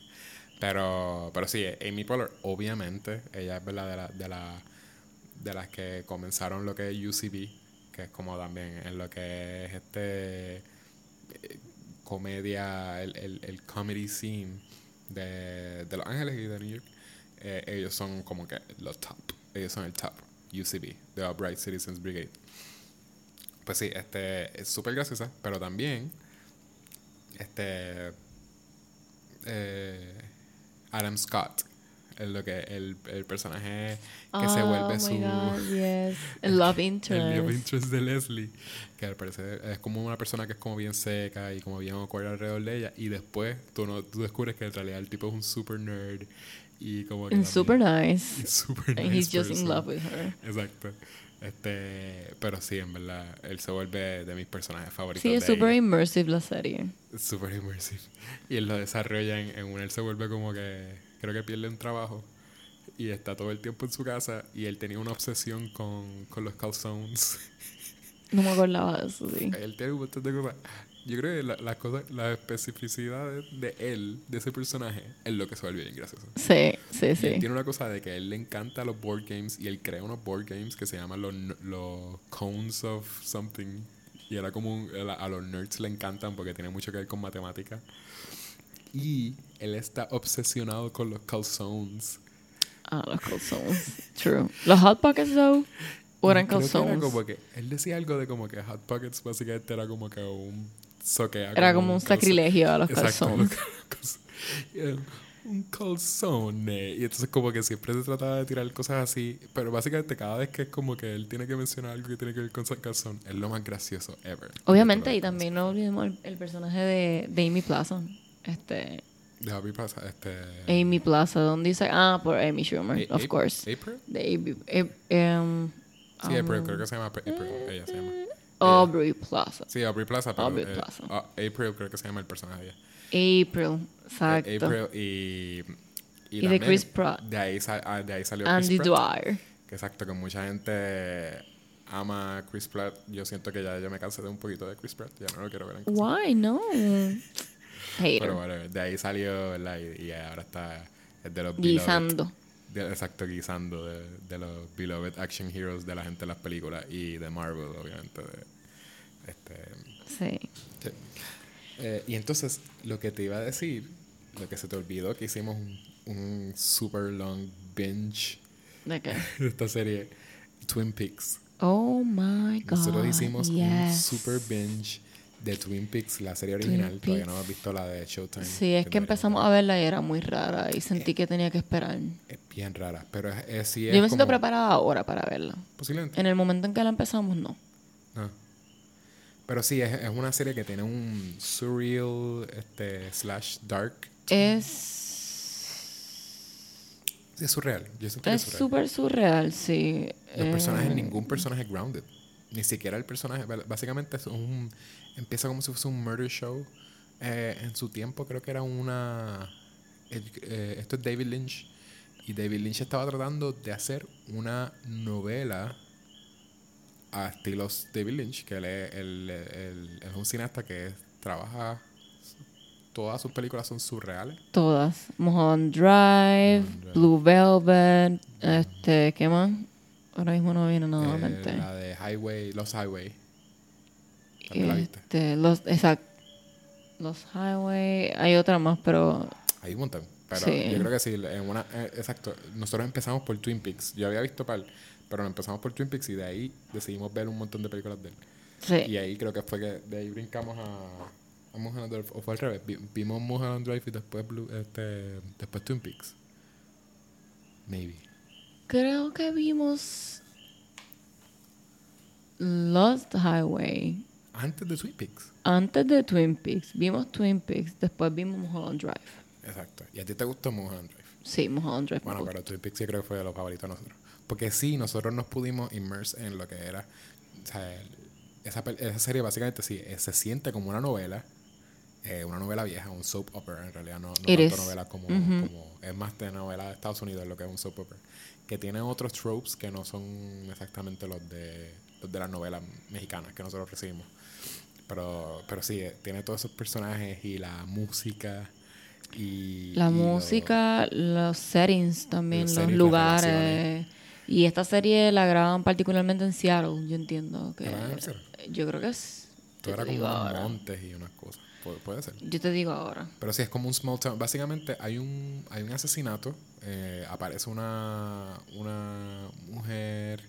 Pero, pero sí, Amy Poehler, obviamente, ella es verdad de, la, de, la, de las que comenzaron lo que es UCB, que es como también en lo que es este eh, comedia, el, el, el comedy scene de, de Los Ángeles y de New York. Eh, ellos son como que los top. Ellos son el top. UCB, The Upright Citizens Brigade. Pues sí, este es súper graciosa, pero también este eh, Adam Scott es lo que el, el personaje que se Oh vuelve my su God, yes. <laughs> El love el interest. love interest de Leslie que al parecer es como una persona que es como bien seca y como bien awkward alrededor de ella y después tú no tú descubres que en realidad el tipo es un super nerd y como que And <laughs> super nice. y super And nice he's just in person. love with her. Exacto. Este, pero sí, en verdad, él se vuelve de mis personajes favoritos. Sí, es ella. immersive la serie. Es super immersive. Y él lo desarrolla en, en un él se vuelve como que creo que pierde un trabajo y está todo el tiempo en su casa y él tenía una obsesión con, con los calzones. No me acordaba de eso, sí. él tiene un montón de cosas. Yo creo que la- las cosas, las especificidades de él, de ese personaje, es lo que se vuelve bien gracioso. Sí, sí, Y él sí. tiene una cosa de que a él le encanta los board games y él crea unos board games que se llaman los, los Cones of Something. Y era como un- a, los nerds le encantan porque tiene mucho que ver con matemáticas. Y él está obsesionado con los calzones. Ah, los calzones. True. Los Hot Pockets, though, o eran que era calzones. como que, él decía algo de como que Hot Pockets básicamente era como que un soquea. Era como un calzón. sacrilegio a los calzones. calzones. Un calzone. Y entonces como que siempre se trataba de tirar cosas así. Pero básicamente cada vez que es como que él tiene que mencionar algo que tiene que ver con ese calzón, es lo más gracioso ever. Obviamente, y también no olvidemos el, el personaje de, de Amy Plaza. Este, De Happy Plaza, este... Amy Plaza, donde dice, ah, por Amy Schumer, A- of course. April? De Amy, eh, um, Sí, April, um, creo que se llama April. Ella se llama. Aubrey Plaza. Sí, Aubrey Plaza, pero Aubrey eh, Plaza. April creo que se llama el personaje de ella. April, Eh, exacto. April y, Y, de también Chris Pratt. De ahí, ah, de ahí salió Andy Chris Pratt. Dwyer. Que exacto, que mucha gente ama a Chris Pratt. Yo siento que ya yo me cansé de un poquito de Chris Pratt. Ya no lo quiero ver en cosas. Why? No. Hater. Pero bueno, de ahí salió, ¿verdad? Y, y ahora está es de los Guisando. beloved- de- exacto, guisando de, de los beloved action heroes de la gente en las películas y de Marvel, obviamente. de- este, Sí. sí. Eh, y entonces, lo que te iba a decir, lo que se te olvidó, que hicimos un, un super long binge ¿De qué? <laughs> de esta serie, Twin Peaks. Oh my god. Nosotros hicimos un super binge de Twin Peaks, la serie original. Todavía no hemos visto la de Showtime. Sí, es que empezamos a verla y era muy rara y sentí que tenía que esperar. Es bien rara, pero es, es, sí Yo es me siento como- preparada ahora para verla. Posiblemente. En el momento en que la empezamos, no. No. Pero sí, es, es una serie que tiene un surreal este, slash dark. Es. Sí, es surreal. Yo siento que Es es surreal. súper surreal, sí. Los Eh, personajes, ningún personaje es grounded. Ni siquiera el personaje. Básicamente es un. Empieza como si fuese un murder show. Eh, en su tiempo creo que era una. eh, esto es David Lynch. Y David Lynch estaba tratando de hacer una novela a estilos David Lynch, que él es, él- él- él es un cineasta que trabaja. Todas sus películas son surreales. Todas. Mulholland Drive, Mulholland Drive. Blue Velvet, este, ¿qué más? Ahora mismo no viene nada Eh, la de Highway, Los Highway. Este, los, exacto. Los Highway, hay otra más, pero Hay un montón. Pero Sí. yo creo que sí, en una, eh, exacto. Nosotros empezamos por Twin Peaks. Yo había visto par, pero empezamos por Twin Peaks y de ahí decidimos ver un montón de películas de él. sí. Y ahí creo que fue que de ahí brincamos a, a Mulholland Drive. O fue al revés. Vi- vimos Mulholland Drive y después, Blue- este, después Twin Peaks. Maybe. Creo que vimos Lost Highway. Antes de Twin Peaks. Antes de Twin Peaks. Vimos Twin Peaks, después vimos Mulholland Drive. Exacto. ¿Y a ti te gustó Mulholland Drive? Sí, Mulholland Drive. Bueno, pero Twin Peaks yo creo que fue de los favoritos de nosotros. Porque sí, nosotros nos pudimos immerse en lo que era. O sea, esa, esa serie básicamente sí, eh, se siente como una novela. Eh, una novela vieja, un soap opera en realidad. No, no tanto is. novela como, como. Es más de novela de Estados Unidos lo que es un soap opera. Que tiene otros tropes que no son exactamente los de, los de las novelas mexicanas que nosotros recibimos. Pero, pero sí, eh, tiene todos esos personajes y la música. Y, La y lo- música, los settings también, Los lugares. Y esta serie la graban particularmente en Seattle, yo entiendo que... ¿La graban en Seattle? Yo creo que es... Todo era como unos montes y unas cosas. Pu- puede ser. Yo te digo ahora. Pero sí, es como un small town. Básicamente hay un, hay un asesinato. eh, aparece una, una mujer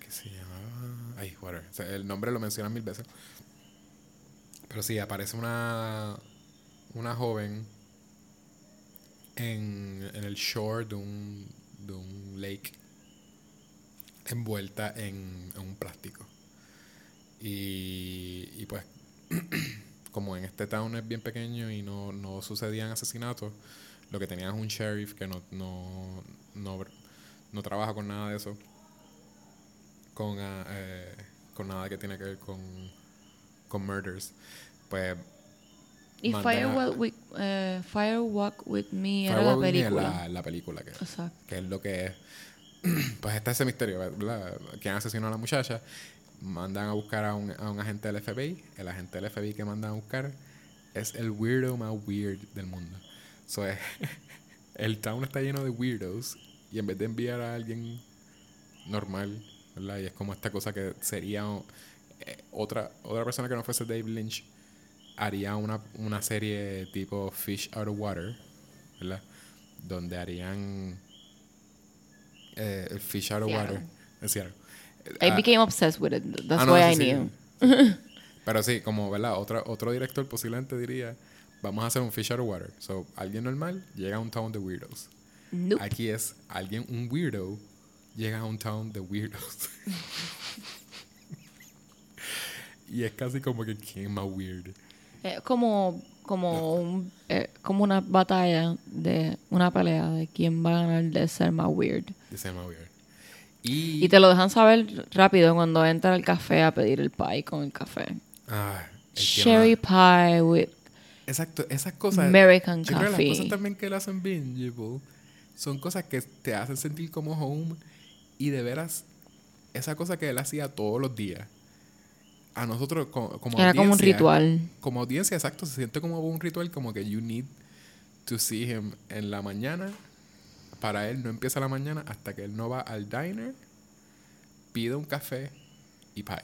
que se llamaba... Ay, whatever. O sea, el nombre lo mencionan mil veces. Pero sí, aparece una, una joven en, en el shore de un, de un lake envuelta en, en un plástico. Y, y pues, <clears throat> como en este town es bien pequeño y no, no sucedían asesinatos, lo que tenían es un sheriff que no, no, no, no trabaja con nada de eso, con, eh, con nada que tiene que ver con, con murders. Pues Y Firewalk with, Firewalk with Me era la Firewalk With Me es película. la, la película que, Exacto. que es lo que es. <clears throat> Pues está ese misterio, ¿verdad? ¿Quién asesinó a la muchacha? Mandan a buscar a un, a un agente del FBI. El agente del FBI que mandan a buscar es el weirdo más weird del mundo. So, es- <laughs> el town está lleno de weirdos y en vez de enviar a alguien normal, ¿verdad? Y es como esta cosa que sería eh, otra, otra persona que no fuese David Lynch haría una, una serie tipo Fish Out of Water, ¿verdad? Donde harían eh, el Fish Out of Seattle. Water en Seattle. I Ah, became obsessed with it. That's ah, no, why I sí. knew. <laughs> Pero sí, como, ¿verdad? Otro, otro director posiblemente diría, vamos a hacer un Fish Out of Water. So, alguien normal llega a un town de weirdos. Nope. Aquí es alguien, un weirdo, llega a un town de weirdos. <laughs> y es casi como que quién más weird. Es como, como, un, eh, como una batalla de una pelea de quién va a ganar de ser más weird. Dice más weird. Y, Y te lo dejan saber rápido cuando entra al café a pedir el pie con el café. Ah, el más- pie with Exacto, esas cosas. American yo creo que Coffee. las cosas también que lo hacen bingeable son cosas que te hacen sentir como home y de veras esa cosa que él hacía todos los días. A nosotros co- como, Era como un ritual. Como audiencia, exacto, se siente como un ritual como que you need to see him en la mañana. Para él no empieza la mañana hasta que él no va al diner, pide un café y pie.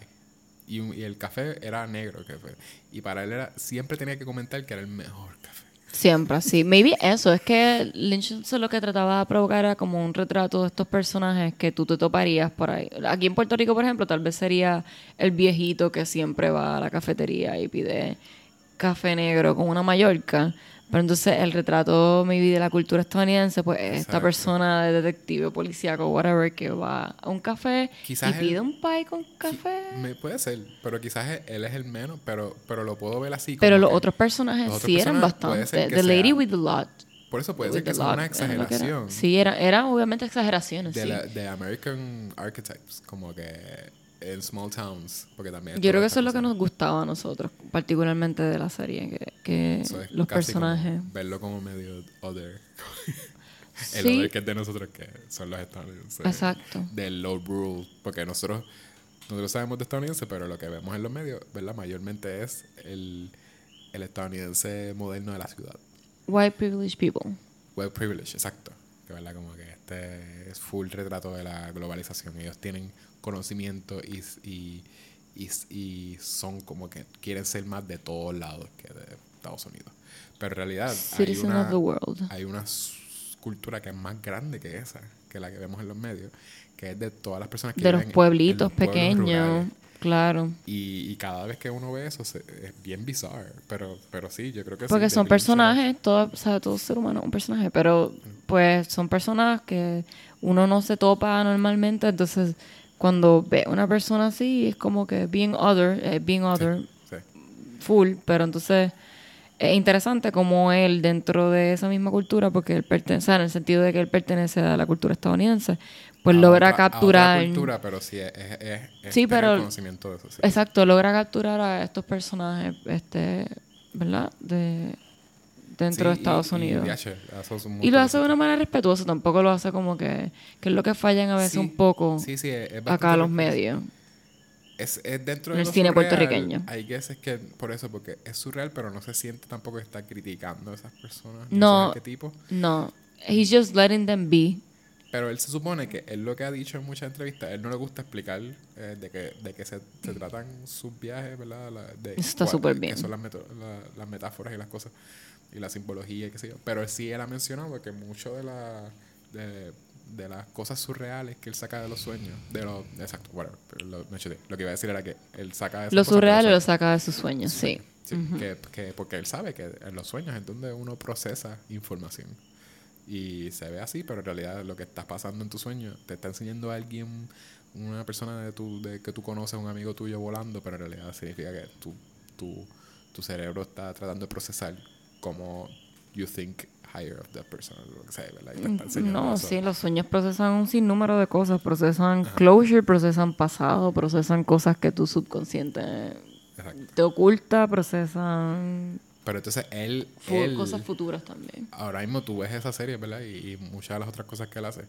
Y, y el café era negro. Fue. Y para él era, siempre tenía que comentar que era el mejor café. Siempre así. Maybe eso, es que Lynch lo que trataba de provocar era como un retrato de estos personajes que tú te toparías por ahí. Aquí en Puerto Rico, por ejemplo, tal vez sería el viejito que siempre va a la cafetería y pide café negro con una mallorca. Pero entonces el retrato maybe de la cultura estadounidense, pues es esta persona de detective, policíaco, whatever, que va a un café Quizás y pide él- un pie con café. Me puede ser, pero quizás él- él es el menos, pero, pero lo puedo ver así. Pero los otros personajes los otros sí eran bastante. The Lady sea- with the Lot. Por eso puede with ser que sea una era exageración. Sí, era, era obviamente exageraciones, de, sí. la, de American Archetypes, como que en small towns, porque también... Yo creo que eso es lo que nos gustaba a nosotros, particularmente de la serie, que, que los personajes. verlo como medio other. <laughs> el Sí. other que es de nosotros, que son los estadounidenses. Exacto. Del low rule, porque nosotros, nosotros sabemos de estadounidense, pero lo que vemos en los medios, ¿verdad? Mayormente es el, el estadounidense moderno de la ciudad. White privileged people. White privilege, exacto. Que verdad, como que este es full retrato de la globalización. Ellos tienen conocimiento y, y, y, y son como que quieren ser más de todos lados que de Estados Unidos. Pero en realidad hay una, of the world. hay una cultura que es más grande que esa, que la que vemos en los medios, que es de todas las personas que De viven los en- en pueblitos los pequeños. Claro. Y, y cada vez que uno ve eso se- es bien bizarro. Pero, pero sí, yo creo que Porque son personajes, todo, o sea, todo ser humano es un personaje, pero pues son personas que uno no se topa normalmente, entonces cuando ve una persona así es como que being other, eh, being other Sí. full, pero entonces es interesante como él dentro de esa misma cultura, porque él pertenece, en el sentido de que él pertenece a la cultura estadounidense, pues a logra otra- a otra capturar... cultura, pero sí es, es, es- es Sí, tener pero- conocimiento de eso. sí. Exacto, logra capturar a estos personajes, este, ¿verdad? De, dentro de Sí, Estados y- Unidos. Y, DH, hace un Y lo de hace de una manera respetuosa, tampoco lo hace como que, que es lo que fallan a veces Sí, un poco Sí, es, es acá bastante los medios. Es, es dentro En de cine surreal, puertorriqueño. Hay veces que, por eso, porque es surreal, pero no se siente tampoco que está criticando a esas personas. No. esos arquetipos. No, he's just letting them be. Pero él se supone que él lo que ha dicho en muchas entrevistas, él no le gusta explicar eh, de que, de que se, se tratan sus viajes, ¿verdad? La- de está súper que bien. son las, meto- la- las metáforas y las cosas, y la simbología y qué sé yo. Pero él sí él ha mencionado que mucho de, la, de, de las cosas surreales que él saca de los sueños, de los, exacto, whatever, pero lo, no lo que iba a decir era que él saca de Lo surreal lo saca de sus sueños, sí. Sí, que, que porque él sabe que en los sueños es donde uno procesa información. Y se ve así, pero en realidad lo que está pasando en tu sueño te está enseñando a alguien, una persona de tu, de, que tú conoces, un amigo tuyo volando, pero en realidad significa que tu, tu, tu cerebro está tratando de procesar como you think higher of that person, o lo que sea, ¿verdad? Y te está enseñando No, eso. sí, los sueños procesan un sinnúmero de cosas. Procesan closure, procesan pasado, procesan cosas que tu subconsciente Exacto. te oculta, procesan Pero entonces él, él cosas futuras también. ahora mismo tú ves esa serie, ¿verdad? Y, y muchas de las otras cosas que él hace.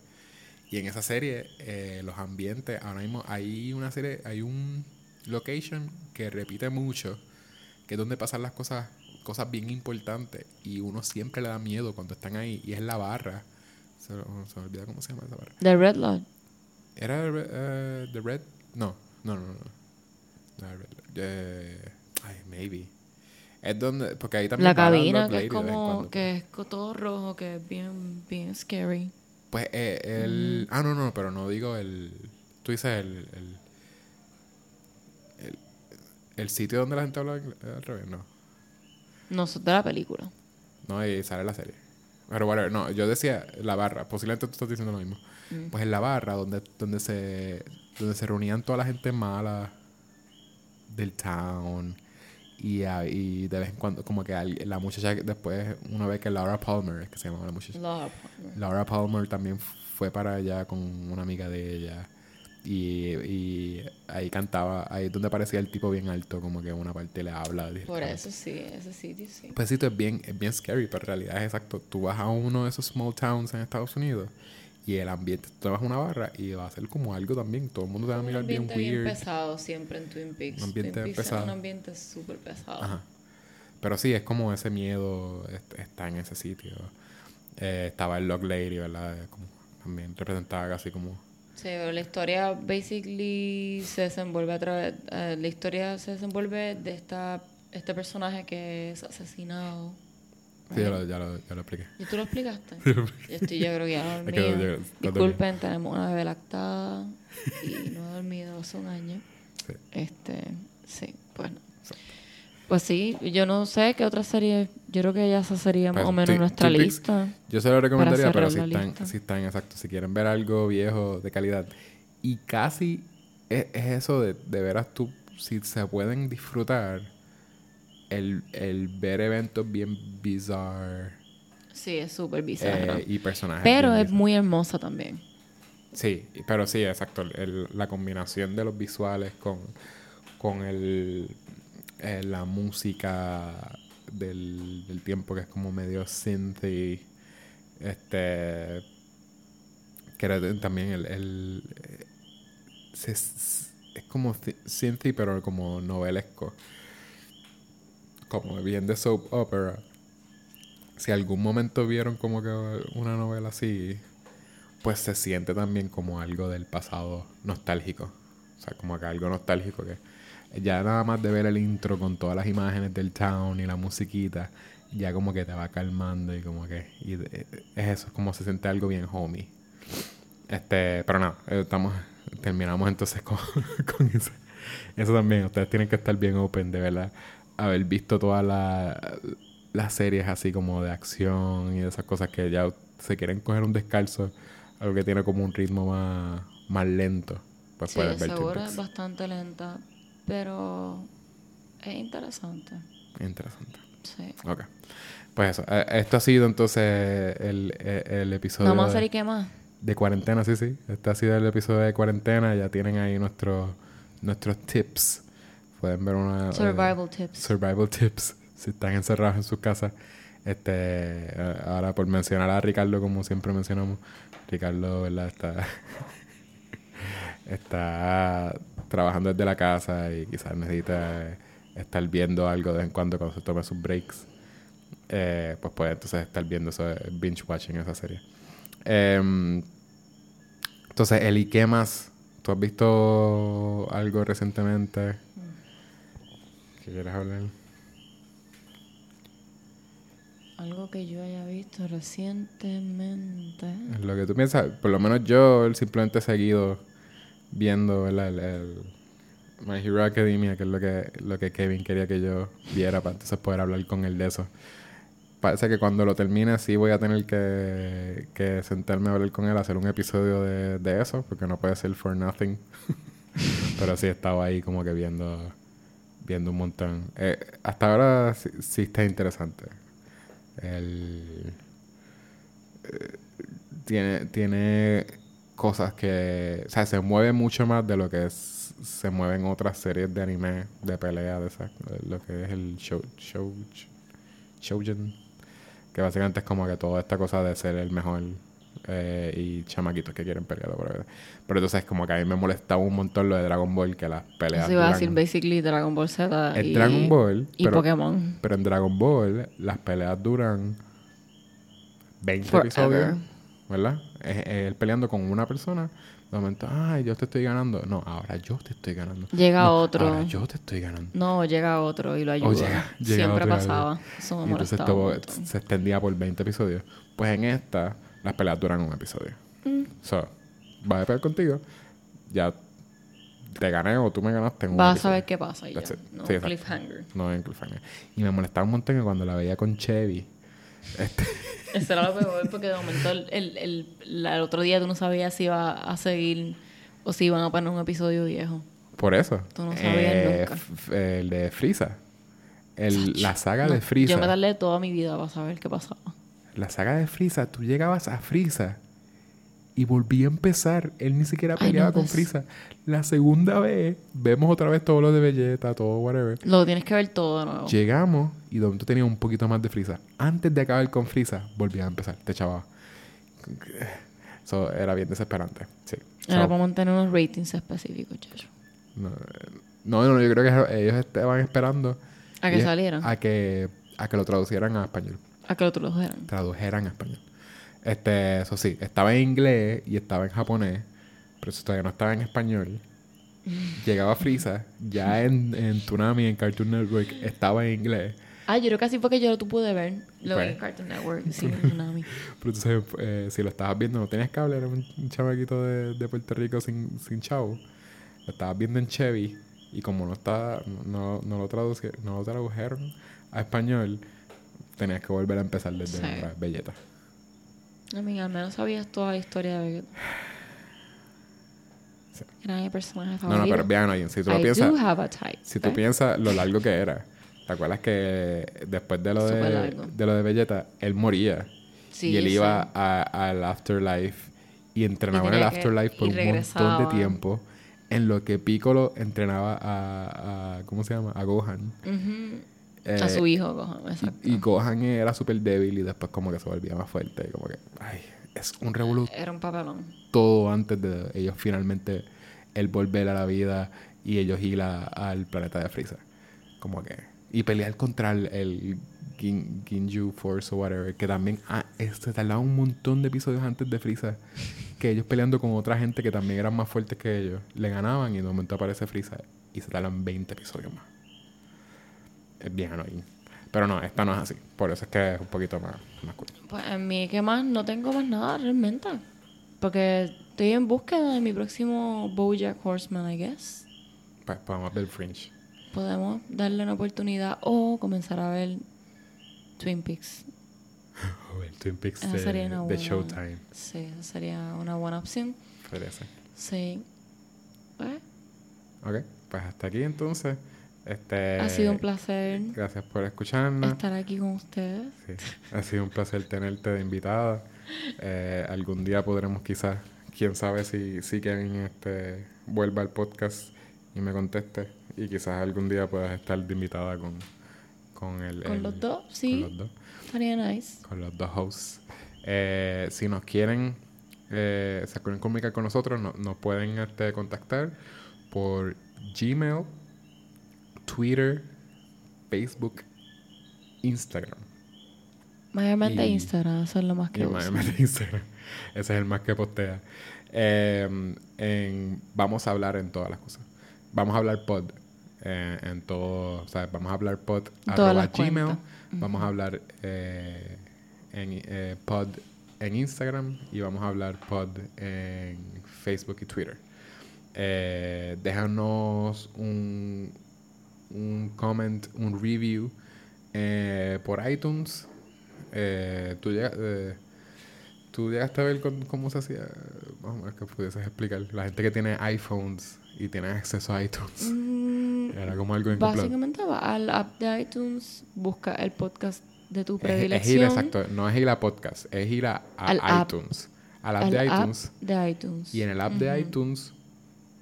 Y en esa serie, eh, los ambientes, ahora mismo hay una serie, hay un location que repite mucho, que es donde pasan las cosas, cosas bien importantes. Y uno siempre le da miedo cuando están ahí, y es la barra. Se, se me olvida cómo se llama esa barra. The Red Lodge. ¿Era eh, The Red? No, no, no, no. No Red ay, maybe. Es donde, porque ahí también La cabina, que es como, que es co- todo rojo, que es bien, bien scary. Pues eh, el... Ah, no, no, pero no digo el... Tú dices el... El, el, el sitio donde la gente habla eh, al revés, no. No, es de la película. No, ahí sale la serie. Pero whatever, no, yo decía la barra, posiblemente tú estás diciendo lo mismo. Pues en la barra donde, donde se donde se reunían toda la gente mala del town y, a- y de vez en cuando como que la muchacha después una vez que Laura Palmer es que se llamaba la muchacha Laura Laura Palmer también fue para allá con una amiga de ella Y, y ahí cantaba, ahí es donde aparecía el tipo bien alto, como que una parte le habla. Por eso sí, ese sitio sí. Pues sí, es bien, es bien scary, pero en realidad es exacto. Tú vas a uno de esos small towns en Estados Unidos y el ambiente, tú te vas a una barra y va a ser como algo también. Todo el mundo te va a un mirar bien ambiente bien, weird. pesado siempre en Twin Peaks. Un ambiente Twin Peaks pesado. es un ambiente súper pesado. Ajá. Pero sí, es como ese miedo est- está en ese sitio. Eh, estaba el Log Lady, ¿verdad? Eh, Como también representaba casi como... Sí, pero la historia basically se desenvuelve a través... eh, la historia se desenvuelve de esta este personaje que es asesinado. Sí, ya lo, ya lo, ya lo expliqué. ¿Y tú lo explicaste? <laughs> Yo estoy, yo creo que ya yo- yo Disculpen, tenemos una bebé lactada y no he dormido hace un año. Sí. Este, sí, bueno. Pues sí, yo no sé qué otra serie. Yo creo que ya esa sería más Pues, o menos nuestra lista. Yo se lo recomendaría, pero si están, si están, exacto, si quieren ver algo viejo de calidad. Y casi es, es eso de, de veras tú, si se pueden disfrutar el, el ver eventos bien bizarre Sí, es súper bizarro. eh, y personajes. pero es muy hermosa también. Sí, pero sí, exacto. el- la combinación de los visuales con, con el, eh, la música del, del tiempo que es como medio synth y este que era también el, el eh, se- s- es como synthy pero como novelesco como bien de soap opera si algún momento vieron como que una novela así pues se siente también como algo del pasado nostálgico. O sea, como que algo nostálgico que ya nada más de ver el intro con todas las imágenes del town y la musiquita, ya como que te va calmando y como que es eso, es como se siente algo bien homey. Este, pero nada, estamos terminamos entonces con, <laughs> con eso. Eso también, ustedes tienen que estar bien open de verdad haber visto todas la- las series así como de acción y de esas cosas que ya se quieren coger un descalzo, algo que tiene como un ritmo más, más lento. Pues Sí, puedes ver seguro es bastante lenta, pero es interesante. Interesante. Sí. Ok. Pues eso. eh, esto ha sido entonces el, el, el episodio Vamos a hacer de, y qué más. de cuarentena, sí, sí. Este ha sido el episodio de cuarentena. Ya tienen ahí nuestros nuestros tips. Pueden ver una... eh, Survival tips. survival tips. <laughs> Si están encerrados en sus casas. Este, eh, ahora por mencionar a Ricardo, como siempre mencionamos, Ricardo, ¿verdad? Está, <laughs> está trabajando desde la casa y quizás necesita eh, estar viendo algo de vez en cuando cuando se tome sus breaks. Eh, pues puede entonces estar viendo eso, eh, binge watching esa serie. Em, entonces, Eli, ¿qué más? ¿Tú has visto algo recientemente? ¿Qué quieres hablar? Algo que yo haya visto recientemente. Lo que tú piensas, por lo menos yo simplemente he seguido viendo ¿verdad? el, el My Hero Academia, que es lo que, lo que Kevin quería que yo viera para entonces poder hablar con él de eso. Parece que cuando lo termine sí voy a tener que, que sentarme a hablar con él, hacer un episodio de, de eso, porque no puede ser for nothing. <laughs> Pero sí he estado ahí como que viendo, viendo un montón. Eh, hasta ahora sí, está interesante. El, eh, tiene, tiene cosas que... O sea, se mueve mucho más de lo que es, se mueven otras series de anime, de pelea, de esas, lo que es el show, show. Que básicamente es como que toda esta cosa de ser el mejor eh, y chamaquitos que quieren pelear. Pero, pero entonces como que a mí me molestaba un montón lo de Dragon Ball, que las peleas... Eso iba a decir basically Dragon Ball Z y, Dragon Ball, y pero- Pokémon. pero en Dragon Ball las peleas duran 20 Forever. episodios, ¿verdad? Él peleando con una persona. De momento, ay, yo te estoy ganando. No, ahora yo te estoy ganando. Llega No, otro. Ahora yo te estoy ganando. No, llega otro y lo ayuda. O llega, llega Siempre otro pasaba. Eso me Y entonces todo se extendía por 20 episodios. Pues en esta, las peleas duran un episodio. Mm. So, va a pelear contigo. Ya te gané o tú me ganaste en un Vas a saber qué pasa ya. No, Sí, cliffhanger. No en cliffhanger. Y me molestaba un montón que cuando la veía con Chevy. <laughs> Este, Eso era lo peor porque de momento el, el, el, la- el otro día tú no sabías si iba a seguir o si iban a poner un episodio viejo. por eso. Tú no sabías nunca. f- El de Frieza. El, la saga de Frieza. Yo me tardé toda mi vida para saber qué pasaba. La saga de Frieza, tú llegabas a Frieza y volví a empezar. Él ni siquiera Ay, no, peleaba con pues. Frieza. La segunda vez, vemos otra vez todo lo de Vegeta, todo whatever. Lo tienes que ver todo de nuevo. Llegamos y de momento tenía un poquito más de Frieza. Antes de acabar con Frieza, volví a empezar. Te echaba. Eso era bien desesperante. Sí. Ahora So, vamos a tener unos ratings específicos, chacho. no, no, no, yo creo que ellos estaban esperando A que salieran. a que, a que lo traducieran a español. A que lo tradujeran. Tradujeran a español. Este, eso sí, estaba en inglés y estaba en japonés, pero eso todavía no estaba en español. <laughs> Llegaba Frieza, ya en, en Tsunami, en Cartoon Network, estaba en inglés. Ah, yo creo que así fue que yo lo tú pude ver. Lo vi en Cartoon Network. <laughs> Sí, en Tsunami. Pero entonces, eh, si lo estabas viendo, no tenías cable, era un, chamaquito de, de Puerto Rico sin, sin chavo. Lo estabas viendo en Chevy y como no estaba, no, no lo traduci- no lo tradujeron a español, tenías que volver a empezar desde Sí. la Belleta. Amiga, al menos sabías toda la historia de Vegeta. Sí. Era mi personaje No, favorito. no, pero vean, oye, si tú lo I piensas, have a type. si tú ¿ok? piensas lo largo que era, ¿te acuerdas que después de lo de, largo. de lo de Belleta, él moría Sí, y él iba a- al Afterlife y entrenaba Y en el tenía que- Afterlife por un montón de tiempo en lo que Piccolo entrenaba a, a- ¿cómo se llama? A Gohan. Ujú. Eh, a su hijo, exacto. y, y Gohan era súper débil y después como que se volvía más fuerte. Como que, ay, es un revolú Era un papelón. todo antes de ellos finalmente el volver a la vida y ellos ir a- al planeta de Frieza. Como que... Y pelear contra el, el Gin- Ginju Force o whatever, que también ah, este, tardaba un montón de episodios antes de Frieza, que ellos peleando con otra gente que también eran más fuertes que ellos, le ganaban y de momento aparece Frieza y se tardan 20 episodios más. Es bien annoying. Pero no, esta no es así. Por eso es que es un poquito más, más cool. Pues en mí, ¿qué más? No tengo más nada realmente. Porque estoy en búsqueda de mi próximo Bojack Horseman, I guess. Pues podemos ver Fringe. Podemos darle una oportunidad o comenzar a ver Twin Peaks. <laughs> O el Twin Peaks Esa de, sería de buena- Showtime. Sí, esa sería una buena opción. Podría ser. Sí. Pues, Ok, pues hasta aquí entonces. Este, ha sido un placer Gracias por escucharnos. estar aquí con ustedes. Sí, ha sido un placer tenerte de invitada. Eh, algún día podremos quizás, quién sabe si, si Kevin este, vuelva al podcast y me conteste. Y quizás algún día puedas estar de invitada con, con el, Con el- los dos, Con sí. los dos. Estaría nice. con los dos hosts. Eh, si nos quieren, eh, se quieren comunicar con nosotros, no- nos pueden este, contactar por Gmail, Twitter, Facebook, Instagram. Mayormente Y- Instagram, eso es lo más que uso. mayormente Instagram. <laughs> Ese es el más que postea. Eh, en- vamos a hablar en todas las cosas. Vamos a hablar pod. eh, en todo, o sea, vamos a hablar pod arroba gmail. cuentas. Vamos a hablar eh, en eh, pod en Instagram y vamos a hablar pod en Facebook y Twitter. Déjanos un, un comment, un review eh, por iTunes. Eh, tú, llega- eh, tú llegaste a ver con- cómo se hacía. Vamos a ver que pudieses explicar. La gente que tiene iPhones y tiene acceso a iTunes. Mm, Era como algo. Básicamente va al app de iTunes, busca el podcast de tu Es, predilección. es ir, exacto, no es ir a podcast, es ir a, a Al app. iTunes. Al app al de app iTunes. de iTunes. Y en el app de iTunes,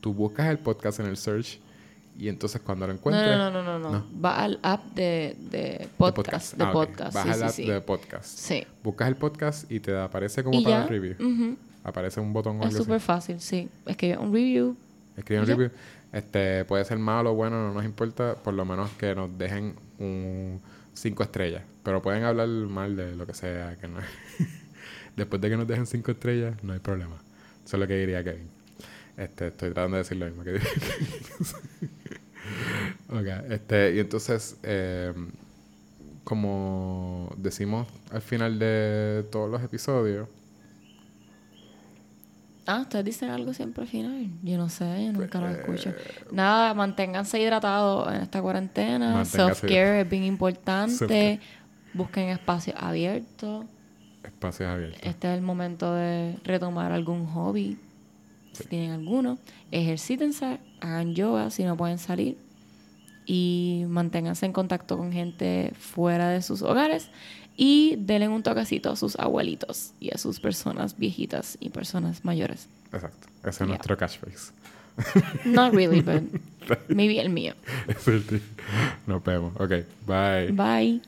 tú buscas el podcast en el search y entonces cuando lo No, encuentres... no, no, no, no, no. Va al app de, de podcast. De Ah, ok. podcast. Vas Sí, al sí, app sí. de podcast. Sí. Buscas el podcast y te aparece como para dar review. ujú. Aparece un botón Es súper fácil, sí. Escribe un review. Escribe un Ya. review. Este, puede ser malo o bueno, no nos importa. Por lo menos que nos dejen un cinco estrellas. Pero pueden hablar mal de lo que sea. que no <laughs> Después de que nos dejen cinco estrellas, no hay problema. Eso es lo que diría Kevin. Este, estoy tratando de decir lo mismo que <laughs> diría Ok, este, y entonces, eh, como decimos al final de todos los episodios, Ah, ustedes dicen algo siempre al final. Yo no sé, yo nunca lo Pues, escucho. Nada, manténganse hidratados en esta cuarentena. Self-care es bien importante. Busquen espacios abiertos. espacios abiertos. Este es el momento de retomar algún hobby, si tienen alguno. Ejercítense, hagan yoga si no pueden salir. Y manténganse en contacto con gente fuera de sus hogares. Y denle un toquecito a sus abuelitos y a sus personas viejitas y personas mayores. Exacto. Ese es nuestro catchphrase. <laughs> Not really, but <laughs> maybe el mío. Nos vemos. Ok, bye. Bye.